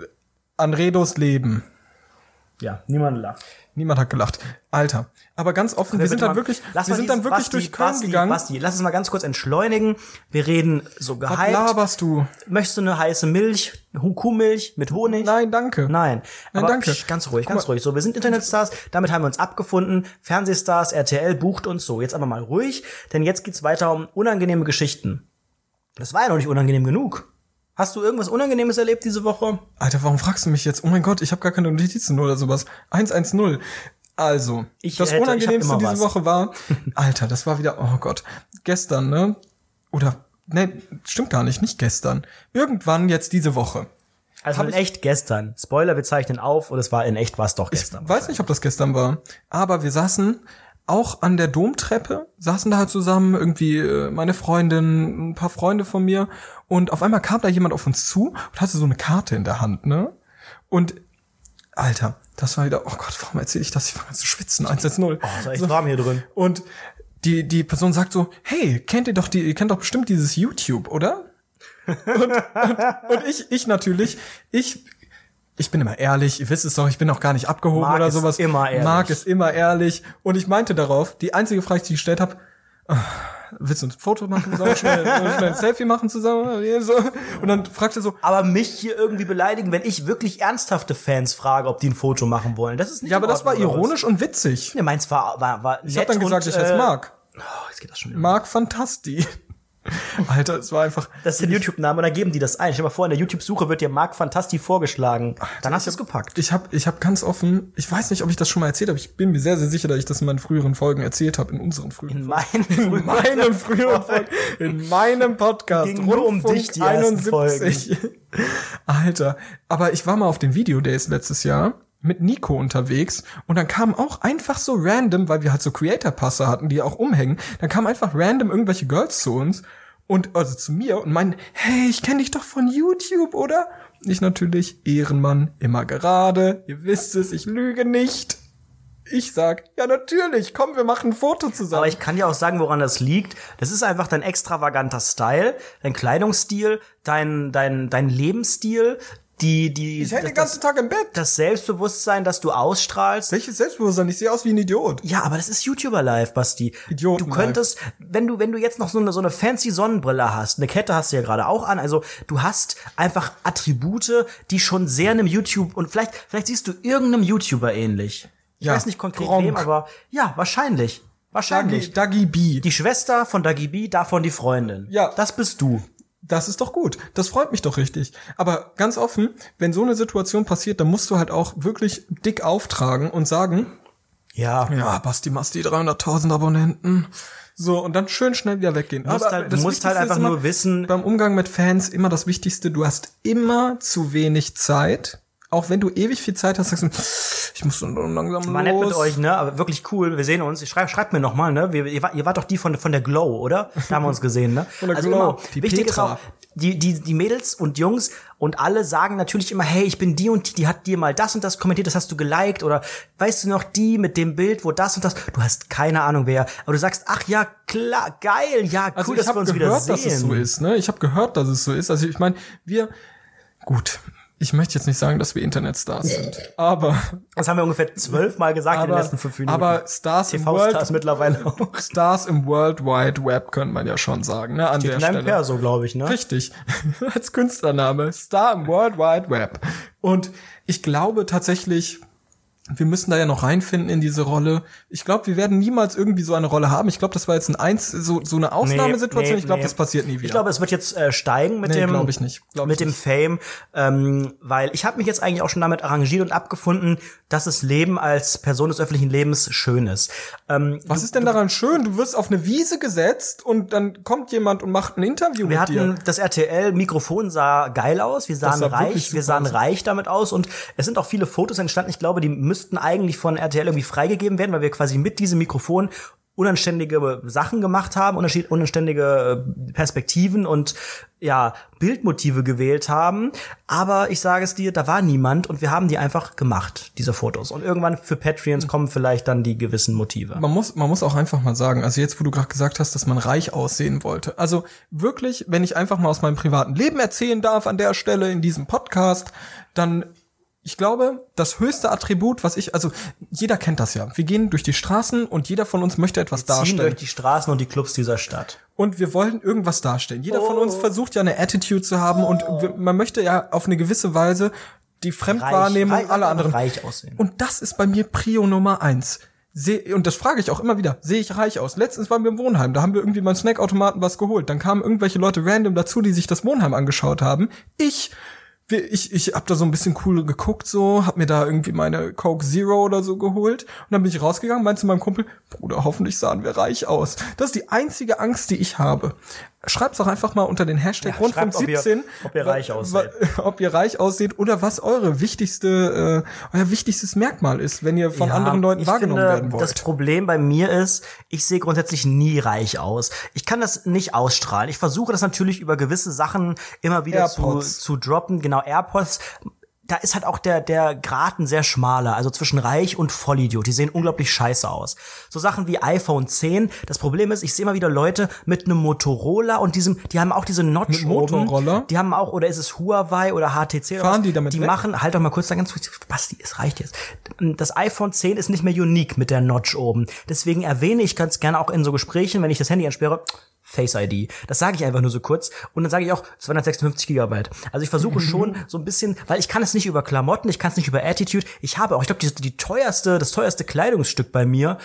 Anredos Leben. Ja, niemand lacht. Niemand hat gelacht. Alter. Aber ganz offen, wir, sind dann wirklich, wir sind dann wirklich Basti, durch Köln Basti, gegangen. Basti, lass es mal ganz kurz entschleunigen. Wir reden so gehypt. Was laberst du? Möchtest du eine heiße Milch? Kuhmilch mit Honig? Nein, danke. Nein. Nein, Aber danke. Psch, ganz ruhig, ganz ruhig. So, wir sind Internetstars, damit haben wir uns abgefunden. Fernsehstars, RTL bucht uns so. Jetzt aber mal ruhig, denn jetzt geht's weiter um unangenehme Geschichten. Das war ja noch nicht unangenehm genug. Hast du irgendwas Unangenehmes erlebt diese Woche? Alter, warum fragst du mich jetzt? Oh mein Gott, ich habe gar keine Notizen oder sowas. 110. Also, ich das hätte, Unangenehmste diese was. Woche war, <laughs> Alter, das war wieder, oh Gott, gestern, ne? Oder, ne, stimmt gar nicht, nicht gestern. Irgendwann jetzt diese Woche. Also in echt gestern. Spoiler, wir zeichnen auf und es war in echt was doch gestern. Ich weiß nicht, ob das gestern war, aber wir saßen auch an der Domtreppe, saßen da halt zusammen, irgendwie äh, meine Freundin, ein paar Freunde von mir und auf einmal kam da jemand auf uns zu und hatte so eine Karte in der Hand, ne? Und Alter, das war wieder, oh Gott, warum erzähle ich das? Ich fange an zu schwitzen, 110. Oh, ist echt so. warm hier drin. Und die, die Person sagt so, hey, kennt ihr doch die, ihr kennt doch bestimmt dieses YouTube, oder? und, und, und ich, ich natürlich, ich ich bin immer ehrlich, ihr wisst es doch, ich bin auch gar nicht abgehoben Mark oder sowas. Ist immer ehrlich. Marc ist immer ehrlich. Und ich meinte darauf, die einzige Frage, die ich gestellt habe, oh, willst du ein Foto machen zusammen, schnell, schnell ein Selfie machen zusammen? Und dann fragte er so. Aber mich hier irgendwie beleidigen, wenn ich wirklich ernsthafte Fans frage, ob die ein Foto machen wollen. Das ist nicht Ja, aber das war ironisch und witzig. Ne, meins war, war, war Ich hab dann gesagt, und, ich heiße Marc. Oh, jetzt geht das schon wieder. Marc Fantasti. <laughs> Alter, es war einfach. Das ist der YouTube-Name und dann geben die das ein. Stell dir mal vor, in der YouTube-Suche wird dir Mark Fantasti vorgeschlagen. Alter, dann hast du es gepackt. Ich habe ich hab ganz offen, ich weiß nicht, ob ich das schon mal erzählt habe. Ich bin mir sehr, sehr sicher, dass ich das in meinen früheren Folgen erzählt habe, in unseren früheren in Folgen. In meinen früheren Folgen. In meinem Podcast. Ging nur um dich, die 71. Alter. Aber ich war mal auf den Video Days letztes Jahr mit Nico unterwegs und dann kamen auch einfach so random, weil wir halt so Creator-Passe hatten, die auch umhängen, dann kamen einfach random irgendwelche Girls zu uns und also zu mir und meinen, hey, ich kenne dich doch von YouTube, oder? Ich natürlich, Ehrenmann, immer gerade, ihr wisst es, ich lüge nicht. Ich sag, ja natürlich, komm, wir machen ein Foto zusammen. Aber ich kann dir auch sagen, woran das liegt. Das ist einfach dein extravaganter Style, dein Kleidungsstil, dein, dein, dein Lebensstil, die, die, ich hänge den ganzen Tag im Bett. Das Selbstbewusstsein, das du ausstrahlst. Welches Selbstbewusstsein? Ich sehe aus wie ein Idiot. Ja, aber das ist YouTuber-Life, Basti. Idioten Du könntest, wenn du, wenn du jetzt noch so eine, so eine fancy Sonnenbrille hast, eine Kette hast du ja gerade auch an, also du hast einfach Attribute, die schon sehr einem YouTube, und vielleicht, vielleicht siehst du irgendeinem YouTuber ähnlich. Ich ja, weiß nicht konkret Gronk. wem, aber ja, wahrscheinlich. Wahrscheinlich. Dagi, Dagi B. Die Schwester von Dagi B, davon die Freundin. Ja. Das bist du. Das ist doch gut. Das freut mich doch richtig. Aber ganz offen, wenn so eine Situation passiert, dann musst du halt auch wirklich dick auftragen und sagen, ja, ja, Basti Masti 300.000 Abonnenten. So, und dann schön schnell wieder weggehen. Du musst Aber halt, du musst halt einfach nur wissen. Beim Umgang mit Fans immer das Wichtigste, du hast immer zu wenig Zeit auch wenn du ewig viel Zeit hast, sagst du, ich muss langsam War nett mit los. euch, ne? Aber wirklich cool. Wir sehen uns. Schreibt, schreibt mir noch mal, ne? Wir, ihr, wart, ihr wart doch die von, von der Glow, oder? Da haben wir uns gesehen, ne? Von der also Glow. immer, Die wichtig ist Petra. auch, die, die, die Mädels und Jungs und alle sagen natürlich immer, hey, ich bin die und die, die hat dir mal das und das kommentiert, das hast du geliked oder weißt du noch die mit dem Bild, wo das und das, du hast keine Ahnung wer, aber du sagst, ach ja, klar, geil, ja, cool, Also dass ich habe wir uns gehört, wieder sehen. dass es so ist. Ne? Ich habe gehört, dass es so ist. Also ich meine, wir, gut, ich möchte jetzt nicht sagen, dass wir Internetstars sind, aber Das haben wir ungefähr zwölfmal gesagt in den aber, letzten fünf Minuten. aber Stars im TV-Stars World, mittlerweile auch. Stars im World Wide Web könnte man ja schon sagen, ne? An der In Stelle. Perso, glaube ich, ne? Richtig. <laughs> Als Künstlername. Star im World Wide Web. Und ich glaube tatsächlich, wir müssen da ja noch reinfinden in diese Rolle. Ich glaube, wir werden niemals irgendwie so eine Rolle haben. Ich glaube, das war jetzt ein Eins, so, so eine Ausnahmesituation. Nee, ich glaube, nee. das passiert nie wieder. Ich glaube, es wird jetzt äh, steigen mit Nee, dem, glaub ich nicht. Glaub mit ich dem nicht. Fame, ähm, weil ich habe mich jetzt eigentlich auch schon damit arrangiert und abgefunden, dass das Leben als Person des öffentlichen Lebens schön ist. Ähm, Was ist denn daran schön? Du wirst auf eine Wiese gesetzt und dann kommt jemand und macht ein Interview wir mit dir. hatten das RTL-Mikrofon sah geil aus, wir sahen sah reich, wir sahen aus. reich damit aus und es sind auch viele Fotos entstanden. Ich glaube, die müssten eigentlich von RTL irgendwie freigegeben werden, weil wir quasi mit diesem Mikrofon unanständige Sachen gemacht haben, unanständige- äh, Perspektiven und ja, Bildmotive gewählt haben. Aber ich sage es dir, da war niemand und wir haben die einfach gemacht, diese Fotos. Und irgendwann für Patreons kommen vielleicht dann die gewissen Motive. Man muss, man muss auch einfach mal sagen, also jetzt, wo du gerade gesagt hast, dass man reich aussehen wollte. Also wirklich, wenn ich einfach mal aus meinem privaten Leben erzählen darf an der Stelle in diesem Podcast, dann ich glaube, das höchste Attribut, was ich, also jeder kennt das ja. Wir gehen durch die Straßen und jeder von uns möchte etwas Ziehen darstellen. durch die Straßen und die Clubs dieser Stadt. Und wir wollen irgendwas darstellen. Jeder von Oh. uns versucht ja eine Attitude zu haben und wir, man möchte ja auf eine gewisse Weise die Fremdwahrnehmung reich, aller anderen. reich aussehen. Und das ist bei mir Prio Nummer eins. Seh, und das frage ich auch immer wieder, sehe ich reich aus? Letztens waren wir im Wohnheim, da haben wir irgendwie beim Snackautomaten was geholt. Dann kamen irgendwelche Leute random dazu, die sich das Wohnheim angeschaut haben. Ich, wir- ich, ich hab da so ein bisschen cool geguckt, so, hab mir da irgendwie meine Coke Zero oder so geholt. Und dann bin ich rausgegangen, meinte zu meinem Kumpel, Bruder, hoffentlich sahen wir reich aus. Das ist die einzige Angst, die ich habe. Schreibt's doch einfach mal unter den Hashtag Ja, Rundfunk schreibt, ob ihr- 17, ob ihr reich ausseht. ob ihr reich aussieht oder was eure wichtigste, äh, euer wichtigstes Merkmal ist, wenn ihr von Ja, anderen Leuten wahrgenommen finde, werden wollt. Das Problem bei mir ist, ich sehe grundsätzlich nie reich aus. Ich kann das nicht ausstrahlen. Ich versuche das natürlich über gewisse Sachen immer wieder zu, zu droppen. Genau, AirPods. Da ist halt auch der, der Grad ein sehr schmaler, also zwischen reich und Vollidiot. Die sehen unglaublich scheiße aus. So Sachen wie iPhone 10. Das Problem ist, ich sehe immer wieder Leute mit einem Motorola und diesem, die haben auch diese Notch Mit oben. Motorola? Die haben auch, oder ist es Huawei oder HTC oder Fahren was? die damit Die weg? machen, halt doch mal kurz da ganz kurz, Basti, es reicht jetzt. Das iPhone 10 ist nicht mehr unique mit der Notch oben. Deswegen erwähne ich ganz gerne auch in so Gesprächen, wenn ich das Handy entsperre, Face ID. Das sage ich einfach nur so kurz. Und dann sage ich auch 256 Gigabyte. Also ich versuche schon so ein bisschen, weil ich kann es nicht über Klamotten, ich kann es nicht über Attitude. Ich habe auch, ich glaube, die, die teuerste, das teuerste Kleidungsstück bei mir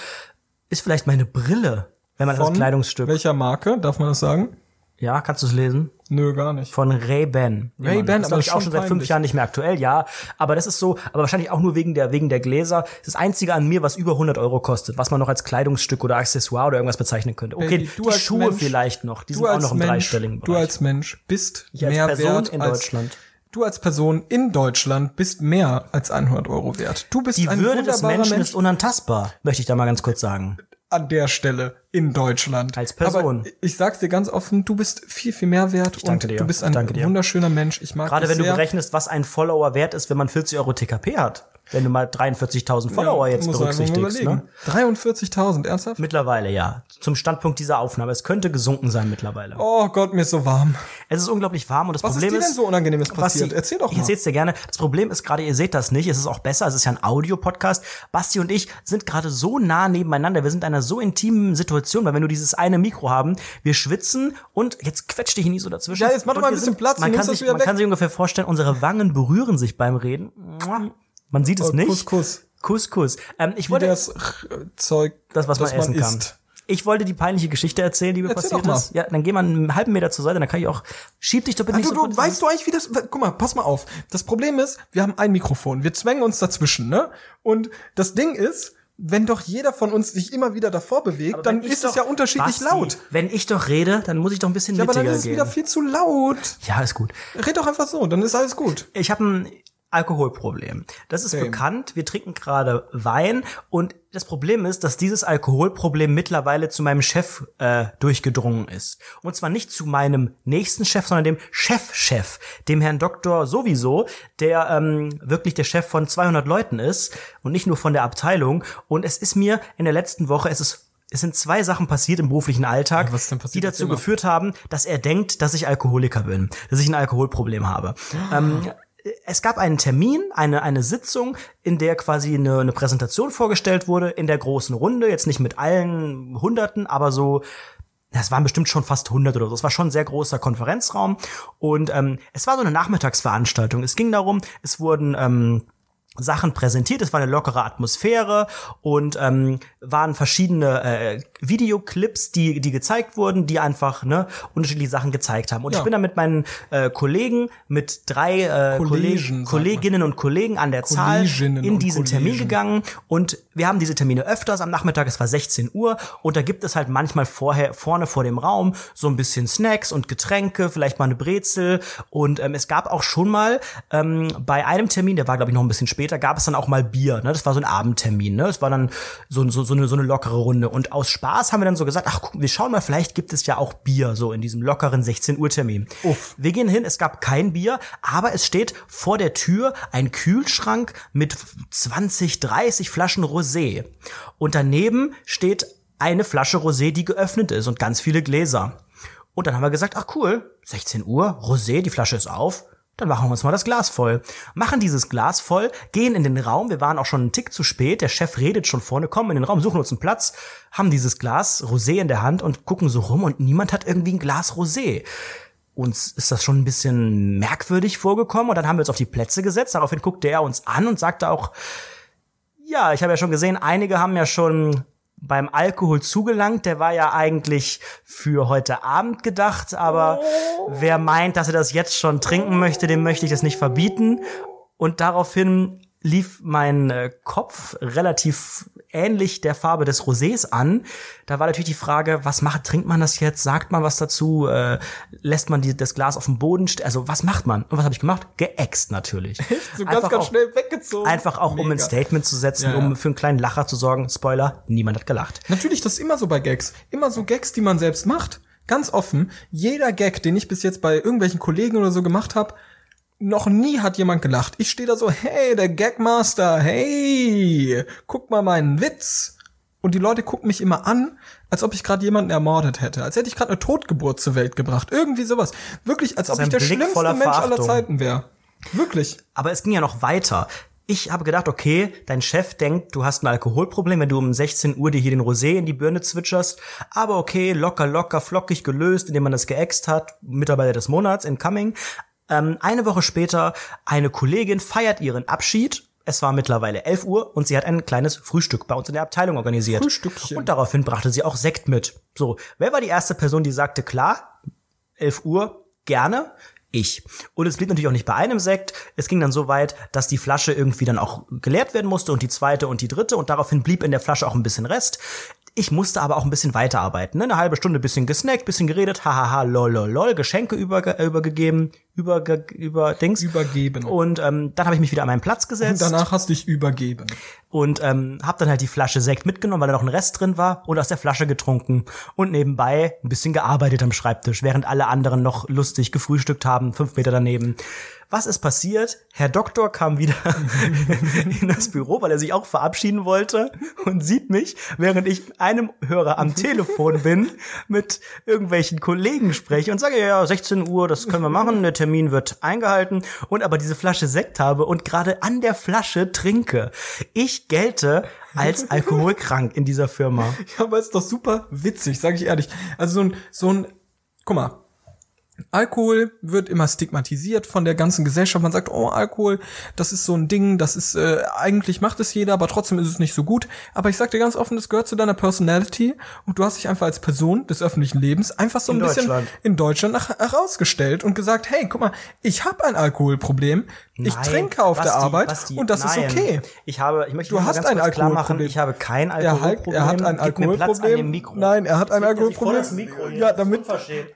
ist vielleicht meine Brille. Wenn man das Von Kleidungsstück. welcher Marke, darf man das sagen? Ja, kannst du es lesen? Nö, gar nicht. Von Ray-Ban. Ray-Ban, das aber ich, auch schon seit fünf. Jahren nicht mehr aktuell, ja. Aber das ist so, aber wahrscheinlich auch nur wegen der, wegen der Gläser. Das ist das einzige an mir, was über 100 Euro kostet, was man noch als Kleidungsstück oder Accessoire oder irgendwas bezeichnen könnte. Okay, Baby, du die Schuhe Mensch- vielleicht noch, die Du sind auch noch im Mensch, dreistelligen du Bereich. als Mensch bist Ich als mehr Person wert in als, Deutschland. Du als Person in Deutschland bist mehr als 100 Euro wert. Du bist die ein Würde des Menschen Mensch ist unantastbar, möchte ich da mal ganz kurz sagen. An der Stelle in Deutschland. Als Person. Aber ich sag's dir ganz offen, du bist viel, viel mehr wert danke und dir. du bist Ich ein wunderschöner Mensch. Ich mag Gerade wenn du sehr. berechnest, was ein Follower wert ist, wenn man 40 Euro TKP hat. Wenn du mal 43.000 Follower jetzt einfach mal berücksichtigst, ne? überlegen. 43.000, ernsthaft? Mittlerweile, ja. Zum Standpunkt dieser Aufnahme. Es könnte gesunken sein mittlerweile. Oh Gott, mir ist so warm. Es ist unglaublich warm und das Was ist Problem dir denn so Unangenehmes passiert? Basti, Erzähl doch Ich mal. erzähl's dir gerne. Das Problem ist gerade, ihr seht das nicht. Es ist auch besser. Es ist ja ein Audio-Podcast. Basti und ich sind gerade so nah nebeneinander. Wir sind in einer so intimen Situation, weil wenn du dieses eine Mikro haben, wir schwitzen und jetzt quetscht dich nie so dazwischen. Ja, jetzt mach doch mal ein bisschen Platz, Man, kann sich, man kann sich ungefähr vorstellen, unsere Wangen berühren sich beim Reden. Man sieht es Oh, nicht. Kuss, Kuss. Kuss, Kuss. Ähm, ich Wie wollte das Zeug, das, was man das essen kann. isst. Ich wollte die peinliche Geschichte erzählen, die mir Erzähl passiert ist. Ja, dann geh mal einen halben Meter zur Seite, dann kann ich auch. Schieb dich doch bitte nicht du, so du, weißt du eigentlich, wie das. Guck mal, pass mal auf. Das Problem ist, wir haben ein Mikrofon. Wir zwängen uns dazwischen, ne? Und das Ding ist, wenn doch jeder von uns sich immer wieder davor bewegt, dann ist es doch- ja unterschiedlich Basti, laut. Wenn ich doch rede, dann muss ich doch ein bisschen Ja, aber dann ist es gehen. wieder viel zu laut. ja, ist gut. Red doch einfach so, dann ist alles gut. Ich habe ein Alkoholproblem. Das ist Same. bekannt. Wir trinken gerade Wein und das Problem ist, dass dieses Alkoholproblem mittlerweile zu meinem Chef äh, durchgedrungen ist. Und zwar nicht zu meinem nächsten Chef, sondern dem Chefchef, -Chef, dem Herrn Doktor sowieso, der ähm, wirklich der Chef von 200 Leuten ist und nicht nur von der Abteilung. Und es ist mir in der letzten Woche, es ist es sind zwei Sachen passiert im beruflichen Alltag, die dazu geführt haben, dass er denkt, dass ich Alkoholiker bin, dass ich ein Alkoholproblem habe. ähm, es gab einen Termin, eine, eine Sitzung, in der quasi eine, eine Präsentation vorgestellt wurde, in der großen Runde, jetzt nicht mit allen Hunderten, aber so das waren bestimmt schon fast 100 oder so. Es war schon ein sehr großer Konferenzraum und ähm, es war so eine Nachmittagsveranstaltung. Es ging darum, es wurden ähm, Sachen präsentiert. Es war eine lockere Atmosphäre und ähm, waren verschiedene äh, Videoclips, die die gezeigt wurden, die einfach ne unterschiedliche Sachen gezeigt haben. Und ja. ich bin da mit meinen äh, Kollegen, mit drei äh, Kollegen, Kolleginnen und Kollegen an der Zahl in diesen Termin gegangen und wir haben diese Termine öfters am Nachmittag. Es war 16 Uhr und da gibt es halt manchmal vorher vorne vor dem Raum so ein bisschen Snacks und Getränke, vielleicht mal eine Brezel und ähm, es gab auch schon mal ähm, bei einem Termin, der war glaube ich noch ein bisschen später später gab es dann auch mal Bier. Ne? Das war so ein Abendtermin. Ne? Es war dann so, so, so, eine, so eine lockere Runde. Und aus Spaß haben wir dann so gesagt, ach, guck, wir schauen mal, vielleicht gibt es ja auch Bier, so in diesem lockeren 16 Uhr Termin. Uff. Wir gehen hin, es gab kein Bier, aber es steht vor der Tür ein Kühlschrank mit 20, 30 Flaschen Rosé. Und daneben steht eine Flasche Rosé, die geöffnet ist und ganz viele Gläser. Und dann haben wir gesagt, ach cool, 16 Uhr, Rosé, die Flasche ist auf dann machen wir uns mal das Glas voll. Machen dieses Glas voll, gehen in den Raum, wir waren auch schon einen Tick zu spät, der Chef redet schon vorne, kommen in den Raum, suchen uns einen Platz, haben dieses Glas Rosé in der Hand und gucken so rum und niemand hat irgendwie ein Glas Rosé. Uns ist das schon ein bisschen merkwürdig vorgekommen und dann haben wir uns auf die Plätze gesetzt, daraufhin guckte er uns an und sagte auch, ja, ich habe ja schon gesehen, einige haben ja schon beim Alkohol zugelangt. Der war ja eigentlich für heute Abend gedacht, aber oh. wer meint, dass er das jetzt schon trinken möchte, dem möchte ich das nicht verbieten. Und daraufhin lief mein äh, Kopf relativ ähnlich der Farbe des Rosés an. Da war natürlich die Frage, was macht, trinkt man das jetzt? Sagt man was dazu? Äh, lässt man die, das Glas auf dem Boden? Also was macht man? Und was habe ich gemacht? Geäxt natürlich. <laughs> so ganz, ganz auch, schnell weggezogen. Einfach auch, Mega. um ein Statement zu setzen, ja, ja. um für einen kleinen Lacher zu sorgen. Spoiler, niemand hat gelacht. Natürlich, das ist immer so bei Gags. Immer so Gags, die man selbst macht. Ganz offen. Jeder Gag, den ich bis jetzt bei irgendwelchen Kollegen oder so gemacht habe, noch nie hat jemand gelacht. Ich stehe da so, hey, der Gagmaster, hey, guck mal meinen Witz. Und die Leute gucken mich immer an, als ob ich gerade jemanden ermordet hätte. Als hätte ich gerade eine Totgeburt zur Welt gebracht. Irgendwie sowas. Wirklich, als ob ich der Blick schlimmste Mensch Verachtung. aller Zeiten wäre. Wirklich. Aber es ging ja noch weiter. Ich habe gedacht, okay, dein Chef denkt, du hast ein Alkoholproblem, wenn du um 16 Uhr dir hier den Rosé in die Birne zwitscherst. Aber okay, locker, locker, flockig gelöst, indem man das geäxt hat. Mitarbeiter des Monats, incoming. Ähm, eine Woche später, eine Kollegin feiert ihren Abschied es war mittlerweile 11 Uhr und sie hat ein kleines Frühstück bei uns in der Abteilung organisiert. Frühstückchen. Und daraufhin brachte sie auch Sekt mit. So, wer war die erste Person, die sagte, klar, 11 Uhr, gerne? Ich. Und es blieb natürlich auch nicht bei einem Sekt. Es ging dann so weit, dass die Flasche irgendwie dann auch geleert werden musste und die zweite und die dritte und daraufhin blieb in der Flasche auch ein bisschen Rest. Ich musste aber auch ein bisschen weiterarbeiten. Ne? Eine halbe Stunde bisschen gesnackt, bisschen geredet, hahaha, lol, lol, lol, Geschenke überge übergegeben, überge über Dings. Übergeben. Und ähm, dann habe ich mich wieder an meinen Platz gesetzt. Und danach hast du dich übergeben. Und ähm, habe dann halt die Flasche Sekt mitgenommen, weil da noch ein Rest drin war und aus der Flasche getrunken und nebenbei ein bisschen gearbeitet am Schreibtisch, während alle anderen noch lustig gefrühstückt haben, fünf Meter daneben. Was ist passiert? Herr Doktor kam wieder <laughs> in das Büro, weil er sich auch verabschieden wollte und sieht mich, während ich einem Hörer am Telefon bin, mit irgendwelchen Kollegen spreche und sage, ja, 16 Uhr, das können wir machen, der Termin wird eingehalten und aber diese Flasche Sekt habe und gerade an der Flasche trinke. Ich gelte als <laughs> alkoholkrank in dieser Firma. Ja, aber ist doch super witzig, sage ich ehrlich. Also so ein, so ein, guck mal, Alkohol wird immer stigmatisiert von der ganzen Gesellschaft. Man sagt, oh, Alkohol, das ist so ein Ding, das ist, äh, eigentlich macht es jeder, aber trotzdem ist es nicht so gut. Aber ich sag dir ganz offen, das gehört zu deiner Personality und du hast dich einfach als Person des öffentlichen Lebens einfach so ein in bisschen in Deutschland nach, herausgestellt und gesagt, hey, guck mal, ich habe ein Alkoholproblem, ich nein, trinke auf Basti, der Arbeit Basti, und das nein. ist okay. Ich habe, ich möchte du hast ein Alkoholproblem. Machen, ich habe kein Alkoholproblem. Er, hat ein Alkoholproblem. Nein, er hat ein Alkoholproblem. Ja, damit.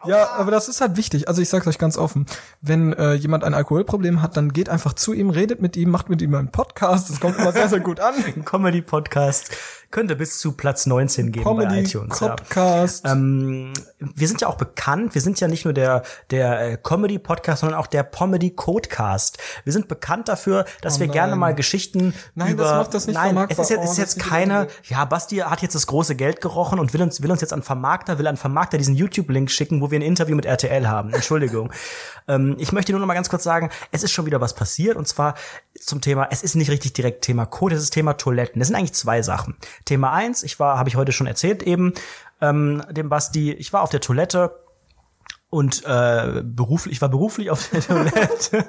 Ja, aber das ist halt wichtig. Also ich sag's euch ganz offen. Wenn äh, jemand ein Alkoholproblem hat, dann geht einfach zu ihm, redet mit ihm, macht mit ihm einen Podcast. Das kommt immer sehr, sehr gut an. <laughs> Ein Comedy-Podcast könnte bis zu Platz 19 gehen Comedy bei iTunes. Podcast. Ja. Ähm, wir sind ja auch bekannt, wir sind ja nicht nur der, der äh, Comedy-Podcast, sondern auch der Pomedy-Codecast. Wir sind bekannt dafür, dass Oh wir nein. gerne mal Geschichten Nein, über... das macht das nicht Nein, es ist jetzt, Oh, es ist jetzt keine... Ja, Basti hat jetzt das große Geld gerochen und will uns, will uns jetzt an Vermarkter, will an Vermarkter diesen YouTube-Link schicken, wo wir ein Interview mit RTL haben. Entschuldigung. <laughs> ähm, ich möchte nur noch mal ganz kurz sagen, es ist schon wieder was passiert und zwar zum Thema, es ist nicht richtig direkt Thema Code, es ist Thema Toiletten. Das sind eigentlich zwei Sachen. Thema eins, ich war, habe ich heute schon erzählt eben, ähm, dem Basti, ich war auf der Toilette und äh, beruflich, ich war beruflich auf der <laughs> Toilette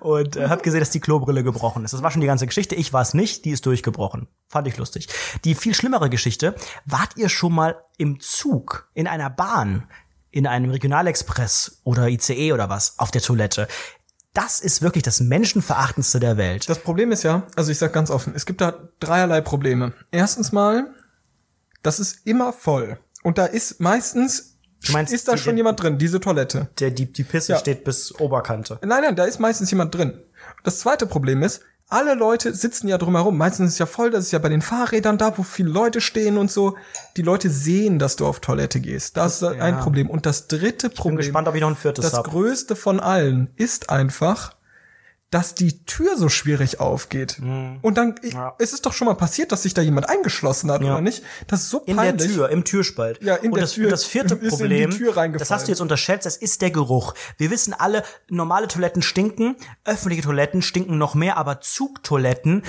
und äh, habe gesehen, dass die Klobrille gebrochen ist. Das war schon die ganze Geschichte. Ich war es nicht, die ist durchgebrochen. Fand ich lustig. Die viel schlimmere Geschichte, wart ihr schon mal im Zug, in einer Bahn, in einem Regionalexpress oder ICE oder was, auf der Toilette? Das ist wirklich das Menschenverachtendste der Welt. Das Problem ist ja, also ich sag ganz offen, es gibt da dreierlei Probleme. Erstens mal, das ist immer voll. Und da ist meistens, Du meinst, ist da die- schon jemand drin, diese Toilette. Der, die, die Pisse Ja. steht bis Oberkante. Nein, nein, da ist meistens jemand drin. Das zweite Problem ist, alle Leute sitzen ja drumherum. Meistens ist es ja voll, das ist ja bei den Fahrrädern da, wo viele Leute stehen und so. Die Leute sehen, dass du auf Toilette gehst. Das ist ein Problem. Und das dritte Bin Problem, gespannt, ob ich noch ein viertes das habe. größte von allen, ist einfach, dass die Tür so schwierig aufgeht. Und dann, Mhm. Ja. es ist doch schon mal passiert, dass sich da jemand eingeschlossen hat, Ja. oder nicht? Das ist so In peinlich. der Tür, im Türspalt. Ja, in und der das, Tür. Und das vierte <laughs> in Problem, das hast du jetzt unterschätzt, das ist der Geruch. Wir wissen alle, normale Toiletten stinken, öffentliche Toiletten stinken noch mehr, aber Zugtoiletten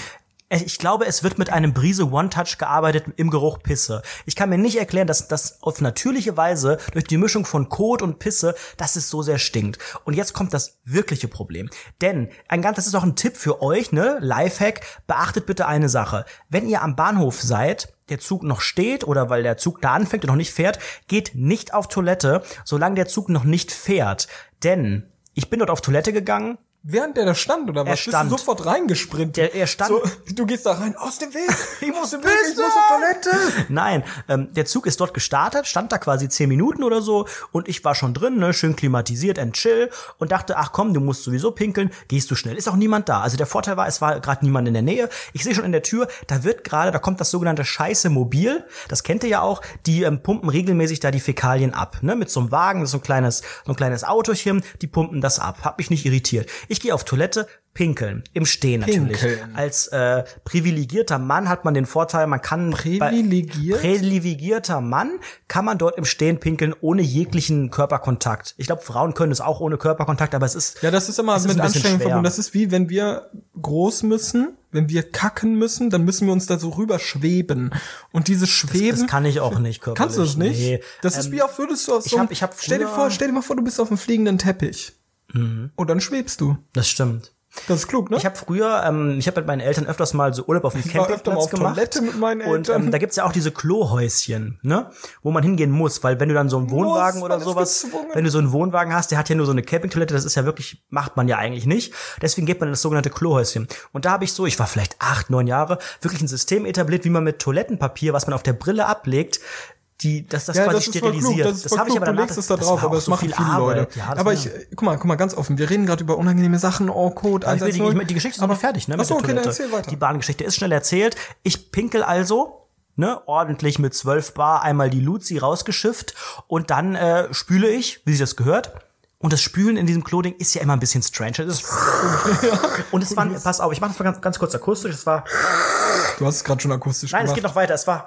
ich glaube, es wird mit einem Brise One-Touch gearbeitet im Geruch Pisse. Ich kann mir nicht erklären, dass das auf natürliche Weise durch die Mischung von Kot und Pisse, dass es so sehr stinkt. Und jetzt kommt das wirkliche Problem. Denn ein ganz, das ist auch ein Tipp für euch, ne? Lifehack. Beachtet bitte eine Sache. Wenn ihr am Bahnhof seid, der Zug noch steht oder weil der Zug da anfängt und noch nicht fährt, geht nicht auf Toilette, solange der Zug noch nicht fährt. Denn ich bin dort auf Toilette gegangen, Während der da stand, oder was? Er stand. Bist du sofort reingesprintet? Der- er stand- So, du gehst da rein, aus dem Weg! Ich muss dem <laughs> Weg, ich muss auf Toilette! Nein, ähm, der Zug ist dort gestartet, stand da quasi zehn Minuten oder so und ich war schon drin, ne, schön klimatisiert and chill und dachte, ach komm, du musst sowieso pinkeln, gehst du schnell. Ist auch niemand da. Also der Vorteil war, es war gerade niemand in der Nähe. Ich sehe schon in der Tür, da wird gerade, da kommt das sogenannte Scheiße Mobil. Das kennt ihr ja auch. Die ähm, pumpen regelmäßig da die Fäkalien ab, ne, mit so einem Wagen, so ein kleines, so ein kleines Autochen. Die pumpen das ab. Hab mich nicht irritiert. Ich gehe auf Toilette. Pinkeln, im Stehen natürlich. Pinkeln. Als äh, privilegierter Mann hat man den Vorteil, man kann bei- Privilegiert? privilegierter Mann kann man dort im Stehen pinkeln ohne jeglichen Körperkontakt. Ich glaube, Frauen können es auch ohne Körperkontakt, aber es ist Ja, das ist immer Es ist mit ein bisschen Anstrengung verbunden. Das ist wie, wenn wir groß müssen, wenn wir kacken müssen, dann müssen wir uns da so rüber schweben. Und dieses Schweben. das kann ich auch nicht körperlich. Kannst du das nicht? Nee. Das ist Ähm, wie auf würdest du aus ich so einem- hab- ich hab stell dir vor, stell dir mal vor, du bist auf einem fliegenden Teppich. Und dann schwebst du. Das stimmt. Das ist klug, ne? Ich habe früher, ähm, ich habe mit meinen Eltern öfters mal so Urlaub auf dem war öfter mal Campingplatz auf gemacht. Toilette mit meinen Und Eltern. ähm, da gibt's ja auch diese Klohäuschen, ne, wo man hingehen muss, weil wenn du dann so einen Wohnwagen man oder sowas, wenn du so einen Wohnwagen hast, der hat ja nur so eine Campingtoilette, das ist ja wirklich, macht man ja eigentlich nicht. Deswegen geht man in das sogenannte Klohäuschen. Und da habe ich so, ich war vielleicht acht, neun Jahre, wirklich ein System etabliert, wie man mit Toilettenpapier, was man auf der Brille ablegt, die, dass das ja, quasi das sterilisiert. das voll habe ich aber danach, es da das drauf, war aber es so machen viel viele Arbeit. Leute. Ja, das aber ich, guck mal, guck mal, ganz offen, wir reden gerade über unangenehme Sachen, oh, Code, Aber will die, 110. ich, die Geschichte ist noch nicht fertig, ne? Ach so, mit der okay, dann erzähl weiter. Die Bahngeschichte ist schnell erzählt. Ich pinkel also, ne, ordentlich mit 12 Bar einmal die Luzi rausgeschifft und dann äh, spüle ich, wie sich das gehört. Und das Spülen in diesem Clothing ist ja immer ein bisschen strange. Das ist <laughs> <laughs> und es war, pass auf, ich mache das mal ganz, ganz kurz akustisch. Es war, Du hast es gerade schon akustisch nein, es gemacht. geht noch weiter. Es war.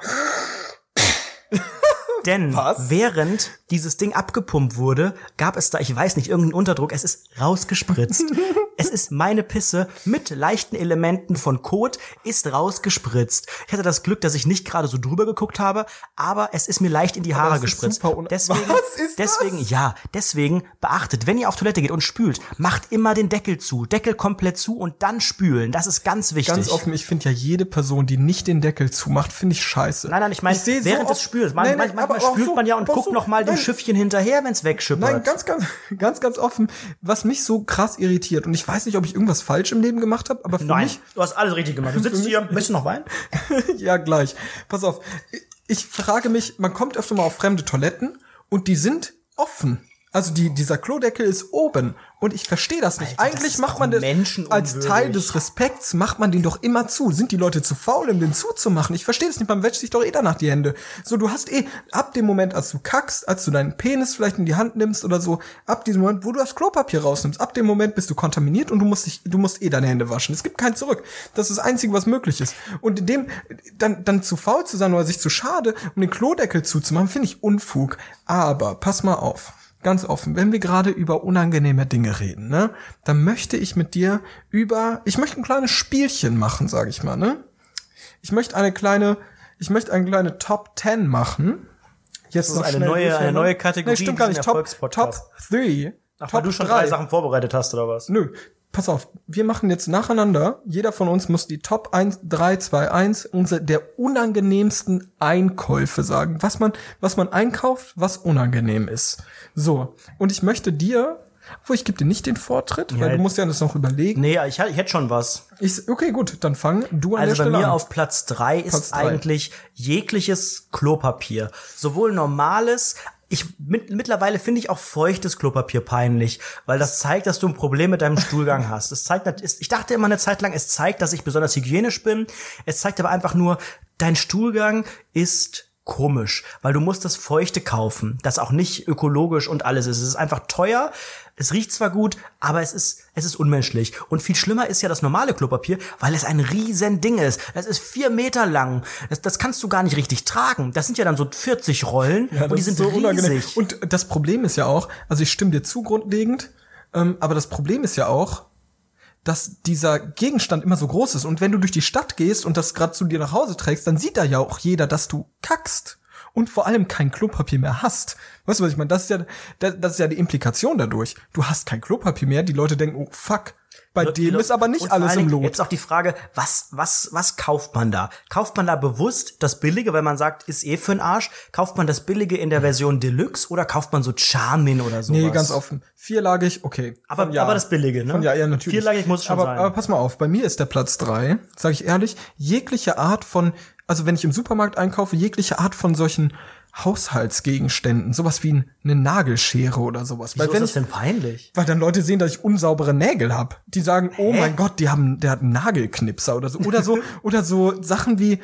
Denn Was? während dieses Ding abgepumpt wurde, gab es da, ich weiß nicht, irgendeinen Unterdruck. Es ist rausgespritzt. <laughs> es ist meine Pisse mit leichten Elementen von Kot ist rausgespritzt. Ich hatte das Glück, dass ich nicht gerade so drüber geguckt habe, aber es ist mir leicht in die Haare gespritzt. deswegen, Was ist das? deswegen, ja, deswegen beachtet, wenn ihr auf Toilette geht und spült, macht immer den Deckel zu, Deckel komplett zu und dann spülen. Das ist ganz wichtig. Ganz offen, ich finde ja jede Person, die nicht den Deckel zumacht, finde ich scheiße. Nein, nein, ich meine, seh so während des Spülens. Man, Nein, nein, manchmal aber auch spült so- man ja und guckt so- noch mal dem Schiffchen hinterher, wenn's wegschippert. Nein, ganz, ganz, ganz, ganz offen, was mich so krass irritiert, und ich weiß nicht, ob ich irgendwas falsch im Leben gemacht habe, aber für Nein, mich, du hast alles richtig gemacht. Du <laughs> sitzt hier, möchtest du noch Wein? <laughs> ja gleich. Pass auf, ich frage mich, man kommt öfter mal auf fremde Toiletten und die sind offen. Also die, dieser Klodeckel ist oben und ich verstehe das nicht. Alter, das Eigentlich ist macht man das menschenunwürdig. als Teil des Respekts macht man den doch immer zu. Sind die Leute zu faul, um den zuzumachen? Ich verstehe das nicht. Man wäscht sich doch eh danach die Hände. So, du hast eh ab dem Moment, als du kackst, als du deinen Penis vielleicht in die Hand nimmst oder so, ab diesem Moment, wo du das Klopapier rausnimmst, ab dem Moment bist du kontaminiert und du musst dich, du musst eh deine Hände waschen. Es gibt kein Zurück. Das ist das Einzige, was möglich ist. Und in dem dann dann zu faul zu sein oder sich zu schade, um den Klodeckel zuzumachen, finde ich Unfug. Aber pass mal auf ganz offen, wenn wir gerade über unangenehme Dinge reden, ne, dann möchte ich mit dir über, ich möchte ein kleines Spielchen machen, sage ich mal, ne? Ich möchte eine kleine, ich möchte eine kleine Top 10 machen. Jetzt Das ist eine neue- eine ne? neue Kategorie Nee, stimmt gar nicht. Top, Top Erfolgspodcast. 3. Ach, Top weil du schon drei Sachen vorbereitet hast, oder was? Nö. Pass auf, wir machen jetzt nacheinander. Jeder von uns muss die Top 1, 3, 2, 1 unser, der unangenehmsten Einkäufe sagen. Was man, was man einkauft, was unangenehm ist. So. Und ich möchte dir, wo ich gebe dir nicht den Vortritt, weil Ja, du musst ja das noch überlegen. Nee, ich, ich hätte schon was. Ich, okay, gut, dann fang du an Also bei mir an. auf Platz drei ist Platz drei. eigentlich jegliches Klopapier. Sowohl normales, ich mit, mittlerweile finde ich auch feuchtes Klopapier peinlich, weil das zeigt, dass du ein Problem mit deinem Stuhlgang <laughs> hast. Es zeigt, ich dachte immer eine Zeit lang, es zeigt, dass ich besonders hygienisch bin. Es zeigt aber einfach nur, dein Stuhlgang ist komisch, weil du musst das Feuchte kaufen, das auch nicht ökologisch und alles ist. Es ist einfach teuer. Es riecht zwar gut, aber es ist, es ist unmenschlich. Und viel schlimmer ist ja das normale Klopapier, weil es ein riesen Ding ist. Das ist vier Meter lang. Das, das kannst du gar nicht richtig tragen. Das sind ja dann so 40 Rollen Ja, und die sind so unangenehm. riesig. Und das Problem ist ja auch, also ich stimme dir zu grundlegend, ähm, aber das Problem ist ja auch, dass dieser Gegenstand immer so groß ist. Und wenn du durch die Stadt gehst und das gerade zu dir nach Hause trägst, dann sieht da ja auch jeder, dass du kackst. Und vor allem kein Klopapier mehr hast. Weißt du, was ich meine? Das ist ja, das, das ist ja die Implikation dadurch. Du hast kein Klopapier mehr. Die Leute denken, oh fuck. Bei dem ist aber nicht alles im Lot. Jetzt auch die Frage, was, was, was kauft man da? Kauft man da bewusst das Billige, weil man sagt, ist eh für den Arsch? Kauft man das Billige in der Version Deluxe oder kauft man so Charmin oder sowas? Nee, ganz offen. Vierlagig, okay. Aber- ja. aber das Billige, ne? Von ja, ja, natürlich. Vierlagig muss schon aber, sein. Aber pass mal auf, bei mir ist der Platz drei, sage ich ehrlich, jegliche Art von, also wenn ich im Supermarkt einkaufe, jegliche Art von solchen Haushaltsgegenständen, sowas wie eine Nagelschere oder sowas. Wieso Weil wenn ist das ich, denn peinlich? weil dann Leute sehen, dass ich unsaubere Nägel hab. Die sagen, oh mein Gott, die haben, der hat einen Nagelknipser oder so. Oder so, <laughs> oder so Sachen wie,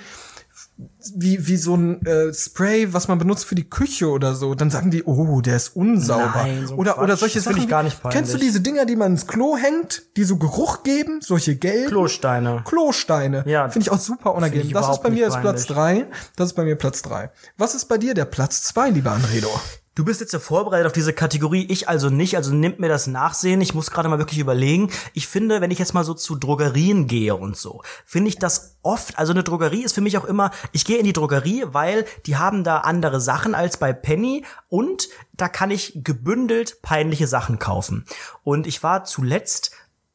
wie, wie so ein äh, Spray, was man benutzt für die Küche oder so. Dann sagen die, oh, der ist unsauber. Nein, so oder, Quatsch. oder solche Das Sachen. ich gar nicht peinlich. Kennst du diese Dinger, die man ins Klo hängt, die so Geruch geben? Solche gelben? Klosteine. Klosteine. Ja. Finde ich auch super unangenehm. Das ist bei mir jetzt Platz drei. Das ist bei mir Platz drei. Was ist bei dir der Platz zwei, lieber Anredo? Du bist jetzt ja vorbereitet auf diese Kategorie, ich also nicht, also nimmt mir das Nachsehen. Ich muss gerade mal wirklich überlegen. Ich finde, wenn ich jetzt mal so zu Drogerien gehe und so, finde ich das oft, also eine Drogerie ist für mich auch immer, ich gehe in die Drogerie, weil die haben da andere Sachen als bei Penny und da kann ich gebündelt peinliche Sachen kaufen. Und ich war zuletzt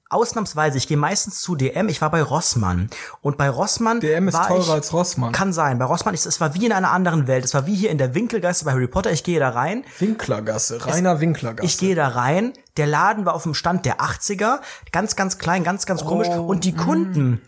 Ausnahmsweise, ich gehe meistens zu DM, ich war bei Rossmann. Und bei Rossmann. DM ist teurer ich, als Rossmann. Kann sein. Bei Rossmann, ist, es war wie in einer anderen Welt. Es war wie hier in der Winkelgasse bei Harry Potter. Ich gehe da rein. Winklergasse, reiner Winklergasse. Ich gehe da rein. Der Laden war auf dem Stand der 80er. Ganz, ganz klein, ganz, ganz komisch. Und die Kunden,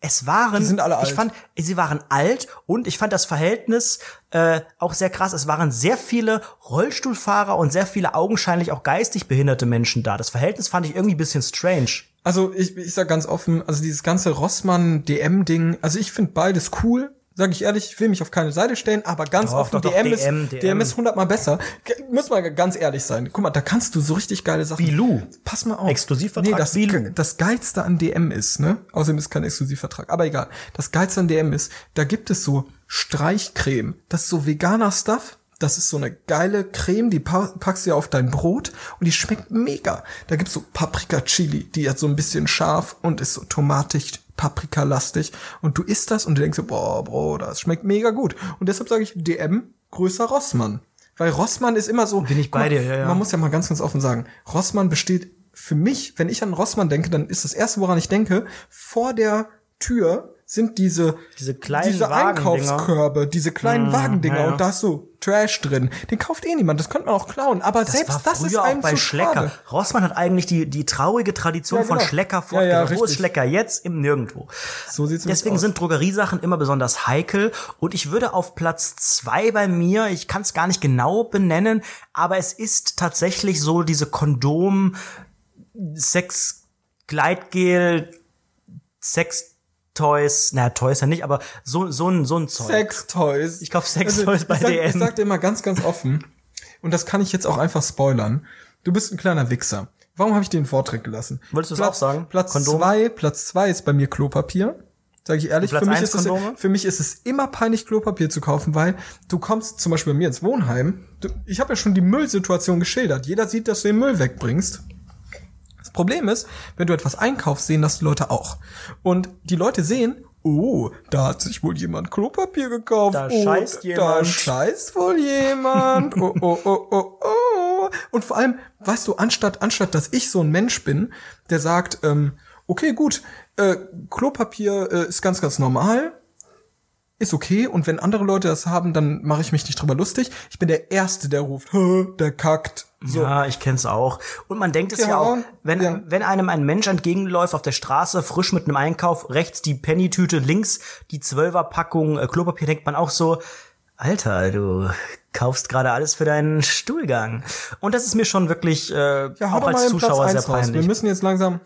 es waren, Die sind alle alt. ich fand, sie waren alt und ich fand das Verhältnis äh, auch sehr krass. Es waren sehr viele Rollstuhlfahrer und sehr viele augenscheinlich auch geistig behinderte Menschen da. Das Verhältnis fand ich irgendwie ein bisschen strange. Also ich, ich sag ganz offen, also dieses ganze Rossmann-DM-Ding, also ich finde beides cool. Sag ich ehrlich, ich will mich auf keine Seite stellen, aber ganz Doch, offen, doch, doch, DM, DM, ist, DM. DM ist hundertmal besser. G- Muss mal ganz ehrlich sein. Guck mal, da kannst du so richtig geile Sachen. Bilou. Pass mal auf. Exklusivvertrag Nee, das, Bilou. das Geilste an DM ist, ne? Außerdem ist kein Exklusivvertrag, aber egal. Das Geilste an DM ist, da gibt es so Streichcreme. Das ist so veganer Stuff. Das ist so eine geile Creme, die pa packst du ja auf dein Brot und die schmeckt mega. Da gibt's so Paprika Chili, die hat so ein bisschen scharf und ist so tomatig, paprikalastig. Und du isst das und du denkst so, boah, Bro, das schmeckt mega gut. Und deshalb sage ich DM größer Rossmann. Weil Rossmann ist immer so. Bin ich bei dir, ja, ja. Man muss ja mal ganz, ganz offen sagen. Rossmann besteht für mich, wenn ich an Rossmann denke, dann ist das erste, woran ich denke, vor der Tür sind diese, diese kleinen diese Einkaufskörbe, diese kleinen mmh, Wagendinger ja, ja. und da ist so Trash drin. Den kauft eh niemand, das könnte man auch klauen. Aber das selbst das ist einem auch bei Schlecker. Schade. Rossmann hat eigentlich die, die traurige Tradition ja, genau. von Schlecker fortgesetzt. Wo ist Schlecker jetzt? Im Nirgendwo. So sieht's Deswegen aus. sind Drogeriesachen immer besonders heikel und ich würde auf Platz zwei bei mir, ich kann es gar nicht genau benennen, aber es ist tatsächlich so diese Kondom Sex Gleitgel Sex Toys, na Toys ja nicht, aber so so ein so ein Zeug. Sex Toys. Ich kauf Sex also, Toys bei ich sag, DM. Ich sag dir mal ganz ganz offen und das kann ich jetzt auch einfach spoilern. Du bist ein kleiner Wichser. Warum habe ich dir den Vortrag gelassen? Wolltest du es auch sagen? Platz Kondome? zwei, Platz zwei ist bei mir Klopapier. Sag ich ehrlich, für mich, ist es, für mich ist es immer peinlich, Klopapier zu kaufen, weil du kommst zum Beispiel bei mir ins Wohnheim. Du, ich habe ja schon die Müllsituation geschildert. Jeder sieht, dass du den Müll wegbringst. Das Problem ist, wenn du etwas einkaufst, sehen das die Leute auch. Und die Leute sehen, oh, da hat sich wohl jemand Klopapier gekauft. Da oh, scheißt jemand. Da scheißt wohl jemand. oh, oh, oh, oh, oh. Und vor allem, weißt du, anstatt, anstatt, dass ich so ein Mensch bin, der sagt, ähm, okay, gut, äh, Klopapier äh, ist ganz, ganz normal, ist okay und wenn andere Leute das haben, dann mache ich mich nicht drüber lustig. Ich bin der Erste, der ruft, der kackt. So. Ja, ich kenn's auch. Und man denkt es ja, ja auch, wenn, ja. wenn einem ein Mensch entgegenläuft auf der Straße, frisch mit einem Einkauf, rechts die Penny-Tüte, links die Zwölferpackung äh, Klopapier, denkt man auch so, Alter, du kaufst gerade alles für deinen Stuhlgang. Und das ist mir schon wirklich äh, ja, auch als Zuschauer sehr peinlich. Wir müssen jetzt langsam.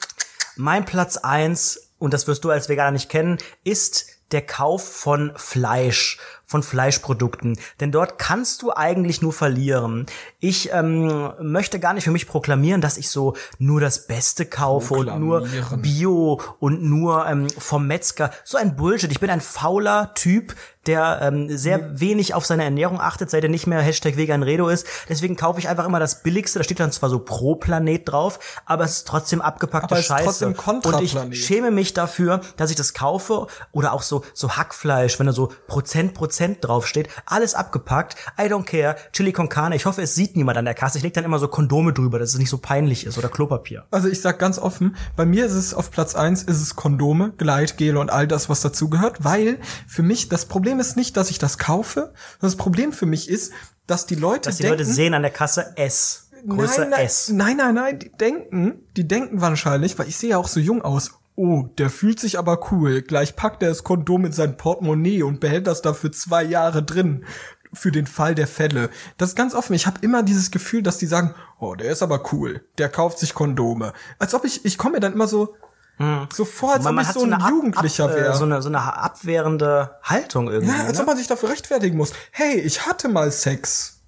Mein Platz eins und das wirst du als Veganer nicht kennen, ist der Kauf von Fleisch, von Fleischprodukten. Denn dort kannst du eigentlich nur verlieren. Ich ähm, möchte gar nicht für mich proklamieren, dass ich so nur das Beste kaufe und nur Bio und nur ähm, vom Metzger. So ein Bullshit. Ich bin ein fauler Typ, der ähm, sehr mhm. wenig auf seine Ernährung achtet, seit er nicht mehr Hashtag Vegan Redo ist. Deswegen kaufe ich einfach immer das Billigste. Da steht dann zwar so pro Planet drauf, aber es ist trotzdem abgepackte aber Scheiße. und ich schäme mich dafür, dass ich das kaufe oder auch so so Hackfleisch, wenn da so Prozent Prozent draufsteht, alles abgepackt. I don't care. Chili con carne. Ich hoffe, es sieht niemand an der Kasse. Ich leg dann immer so Kondome drüber, dass es nicht so peinlich ist oder Klopapier. Also ich sag ganz offen, bei mir ist es auf Platz eins ist es Kondome, Gleitgel und all das, was dazugehört, weil für mich das Problem ist nicht, dass ich das kaufe. Das Problem für mich ist, dass die Leute dass die denken, Leute sehen an der Kasse S. Größe nein, nein, S. Nein, nein, nein, die denken, die denken wahrscheinlich, weil ich sehe ja auch so jung aus. Oh, der fühlt sich aber cool. Gleich packt er das Kondom in sein Portemonnaie und behält das dafür zwei Jahre drin. Für den Fall der Fälle. Das ist ganz offen. Ich habe immer dieses Gefühl, dass die sagen, oh, der ist aber cool. Der kauft sich Kondome. Als ob ich, ich komme mir dann immer so, hm. So vor, als man, ob ich so ein so Jugendlicher wäre. Äh, so eine, so eine abwehrende Haltung irgendwie. Ja, als ne? ob man sich dafür rechtfertigen muss. Hey, ich hatte mal Sex.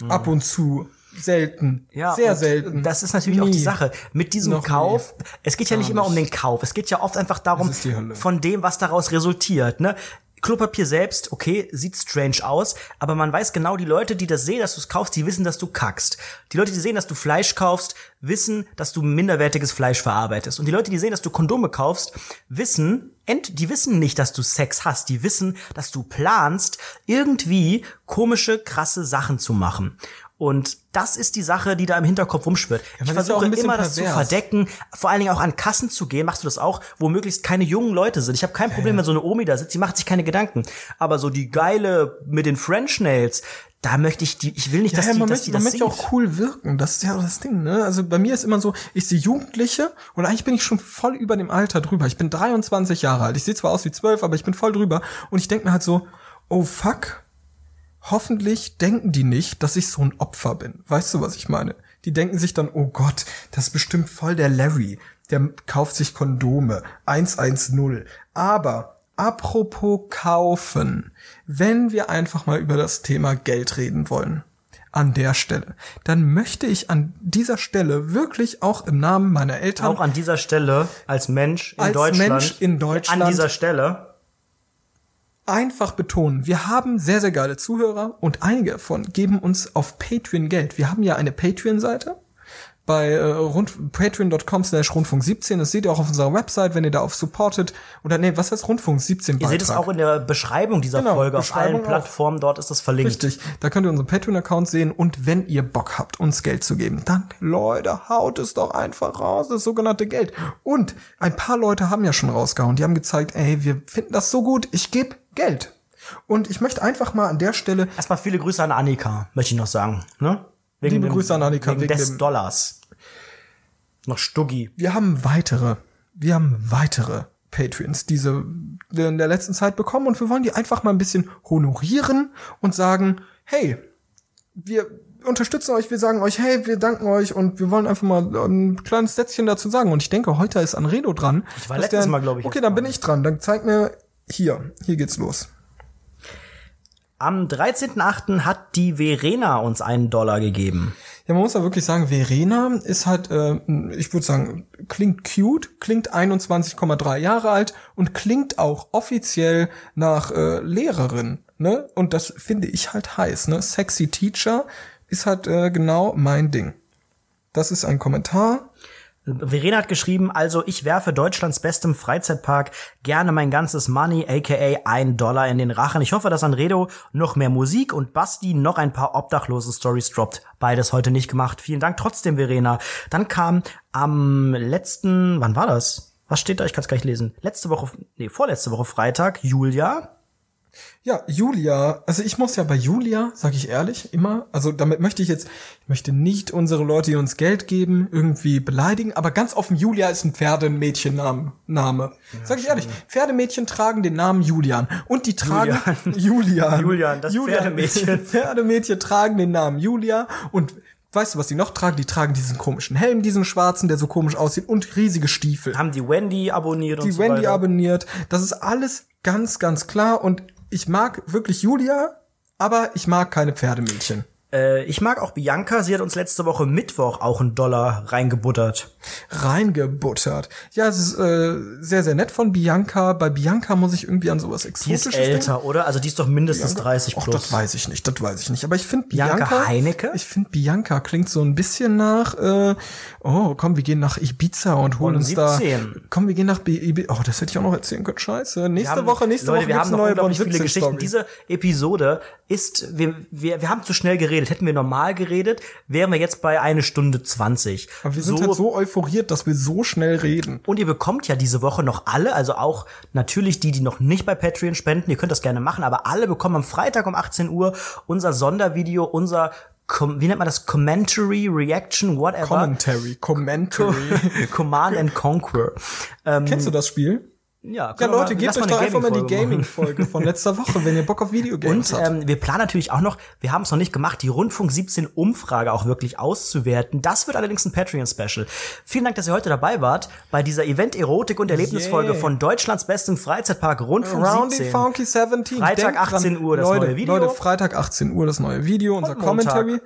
Hm. Ab und zu. Selten. Ja, sehr selten. Das ist natürlich nie. auch die Sache. Mit diesem Noch Kauf, nie. es geht ja nicht immer um den Kauf. Es geht ja oft einfach darum, von dem, was daraus resultiert. Ne? Klopapier selbst, okay, sieht strange aus, aber man weiß genau, die Leute, die das sehen, dass du es kaufst, die wissen, dass du kackst. Die Leute, die sehen, dass du Fleisch kaufst, wissen, dass du minderwertiges Fleisch verarbeitest. Und die Leute, die sehen, dass du Kondome kaufst, wissen, die wissen nicht, dass du Sex hast. Die wissen, dass du planst, irgendwie komische, krasse Sachen zu machen. Und das ist die Sache, die da im Hinterkopf rumschwirrt. Ja, ich versuche immer, das zu verdecken, vor allen Dingen auch an Kassen zu gehen. Machst du das auch, wo möglichst keine jungen Leute sind? Ich habe kein Problem, wenn so eine Omi da sitzt, die macht sich keine Gedanken. Aber so die geile mit den French Nails, da möchte ich die, ich will nicht, dass ja, die, dass möchte, die das man möchte auch cool wirken. Das ist ja das Ding, ne? Also bei mir ist immer so, ich sehe Jugendliche und eigentlich bin ich schon voll über dem Alter drüber. Ich bin 23 Jahre alt. Ich sehe zwar aus wie 12, aber ich bin voll drüber. Und ich denke mir halt so, oh fuck, hoffentlich denken die nicht, dass ich so ein Opfer bin. Weißt du, was ich meine? Die denken sich dann, oh Gott, das ist bestimmt voll der Larry. Der kauft sich Kondome. 110. Aber apropos kaufen, wenn wir einfach mal über das Thema Geld reden wollen, an der Stelle, dann möchte ich an dieser Stelle wirklich auch im Namen meiner Eltern. Auch an dieser Stelle als Mensch in als Deutschland. Mensch in Deutschland. An dieser Stelle einfach betonen, wir haben sehr, sehr geile Zuhörer und einige davon geben uns auf Patreon Geld. Wir haben ja eine Patreon-Seite bei äh, rund, patreon.com slash rundfunk 17. Das seht ihr auch auf unserer Website, wenn ihr da auf supported oder nee, was heißt rundfunk 17 Ihr seht es auch in der Beschreibung dieser Genau, Folge Beschreibung auf allen Plattformen, dort ist das verlinkt. Richtig. Da könnt ihr unseren Patreon-Account sehen und wenn ihr Bock habt, uns Geld zu geben, dann, Leute, haut es doch einfach raus, das sogenannte Geld. Und ein paar Leute haben ja schon rausgehauen. Die haben gezeigt, ey, wir finden das so gut, ich gebe Geld. Und ich möchte einfach mal an der Stelle Erstmal viele Grüße an Annika, möchte ich noch sagen. Ne? Wegen Liebe Grüße an Annika, wegen, wegen des dem- Dollars. Noch Stuggi. wir haben weitere, wir haben weitere Patreons diese in der letzten Zeit bekommen und wir wollen die einfach mal ein bisschen honorieren und sagen, hey, wir unterstützen euch, wir sagen euch, hey, wir danken euch und wir wollen einfach mal ein kleines Sätzchen dazu sagen. Und ich denke, heute ist Anredo dran. Ich war letztes Mal, glaub ich, Okay, dann bin ich dran. Dann zeig mir hier, hier geht's los. Am 13.8. hat die Verena uns einen Dollar gegeben. Ja, man muss ja wirklich sagen, Verena ist halt, äh, ich würde sagen, klingt cute, klingt 21,3 Jahre alt und klingt auch offiziell nach äh, Lehrerin. Ne? Und das finde ich halt heiß. Ne? Sexy Teacher ist halt äh, genau mein Ding. Das ist ein Kommentar. Verena hat geschrieben, also ich werfe Deutschlands bestem Freizeitpark gerne mein ganzes Money, aka ein Dollar in den Rachen. Ich hoffe, dass Anredo noch mehr Musik und Basti noch ein paar obdachlose Stories droppt. Beides heute nicht gemacht. Vielen Dank trotzdem, Verena. Dann kam am letzten, wann war das? Was steht da? Ich kann es gar nicht lesen. Letzte Woche, nee, vorletzte Woche Freitag, Julia. Ja, Julia, also ich muss ja bei Julia, sage ich ehrlich, immer, also damit möchte ich jetzt, ich möchte nicht unsere Leute, die uns Geld geben, irgendwie beleidigen, aber ganz offen, Julia ist ein Pferdemädchenname. Name. Sag ich ehrlich, Pferdemädchen tragen den Namen Julian und die tragen Julian. <laughs> <laughs> Julian, das Pferdemädchen. <laughs> Pferdemädchen tragen den Namen Julia und Weißt du, was die noch tragen? Die tragen diesen komischen Helm, diesen schwarzen, der so komisch aussieht und riesige Stiefel Haben die Wendy abonniert und die so Wendy weiter. abonniert. Das ist alles ganz, ganz klar. Und ich mag wirklich Julia, aber ich mag keine Pferdemädchen. Äh, ich mag auch Bianca. Sie hat uns letzte Woche Mittwoch auch einen Dollar reingebuttert. Reingebuttert. Ja, es ist äh, sehr, sehr nett von Bianca. Bei Bianca muss ich irgendwie an sowas Die Exotisches ist älter, oder? Also die ist doch mindestens 30 Ach, plus. das weiß ich nicht, das weiß ich nicht. Aber ich finde Bianca Bianca, Heinecke? Ich finde Bianca klingt so ein bisschen nach, äh, oh, komm, wir gehen nach Ibiza und holen Von uns da. 17. Komm, wir gehen nach Bi- Ibiza. Oh, das hätte ich auch noch erzählen können. Scheiße. Nächste haben- Woche, nächste Leute, Woche wir haben noch neue unglaublich viele Geschichten. Story. Diese Episode ist, wir, wir, wir haben zu schnell geredet. Hätten wir normal geredet, wären wir jetzt bei eine Stunde 20. Aber wir sind halt so euphoriert, dass wir so schnell reden. Und ihr bekommt ja diese Woche noch alle, also auch natürlich die, die noch nicht bei Patreon spenden, ihr könnt das gerne machen, aber alle bekommen am Freitag um 18 Uhr unser Sondervideo, unser, wie nennt man das? Commentary, Reaction, whatever. Commentary, Commentary. <laughs> Command and Conquer. Ähm, Kennst du das Spiel? Ja, Ja, Leute, mal- gebt euch doch einfach mal die Gaming-Folge von letzter Woche, wenn ihr Bock auf Videogames <laughs> Und habt. ähm, wir planen natürlich auch noch, wir haben es noch nicht gemacht, die Rundfunk 17 Umfrage auch wirklich auszuwerten. Das wird allerdings ein Patreon-Special. Vielen Dank, dass ihr heute dabei wart bei dieser Event-Erotik- und Erlebnisfolge Yeah. von Deutschlands bestem Freizeitpark Rundfunk Roundy 17. Funky 17. Freitag, Denkt 18 Uhr, das Leute, neue Video. Leute, Freitag 18 Uhr das neue Video, unser Montag. Commentary.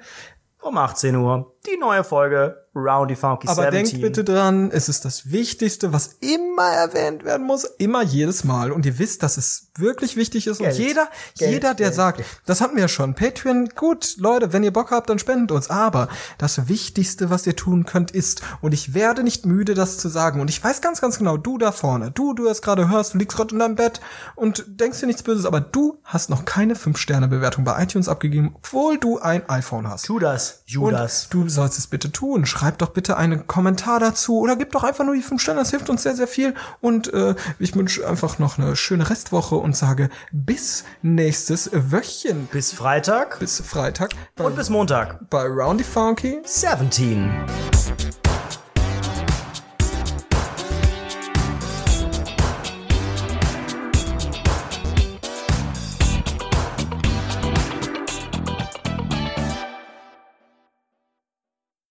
Um 18 Uhr die neue Folge Roundy Funky Aber 17. denkt bitte dran, es ist das Wichtigste, was immer erwähnt werden muss, immer jedes Mal. Und ihr wisst, dass es wirklich wichtig ist. Geld. Und jeder, Geld, jeder, der Geld, sagt, das hatten wir ja schon, Patreon, gut, Leute, wenn ihr Bock habt, dann spendet uns. Aber das Wichtigste, was ihr tun könnt, ist, und ich werde nicht müde, das zu sagen. Und ich weiß ganz, ganz genau, du da vorne, du, du es gerade hörst, du liegst gerade in deinem Bett und denkst dir nichts Böses, aber du hast noch keine 5-Sterne-Bewertung bei iTunes abgegeben, obwohl du ein iPhone hast. Tu das, Judas. Und du sollst es bitte tun. Schreib doch bitte einen Kommentar dazu oder gib doch einfach nur die 5 Sterne. Das hilft uns sehr, sehr viel. Und äh, ich wünsche einfach noch eine schöne Restwoche und sage bis nächstes Wöchchen. bis Freitag Bis Freitag und bis Montag. bei Roundy Funky. 17.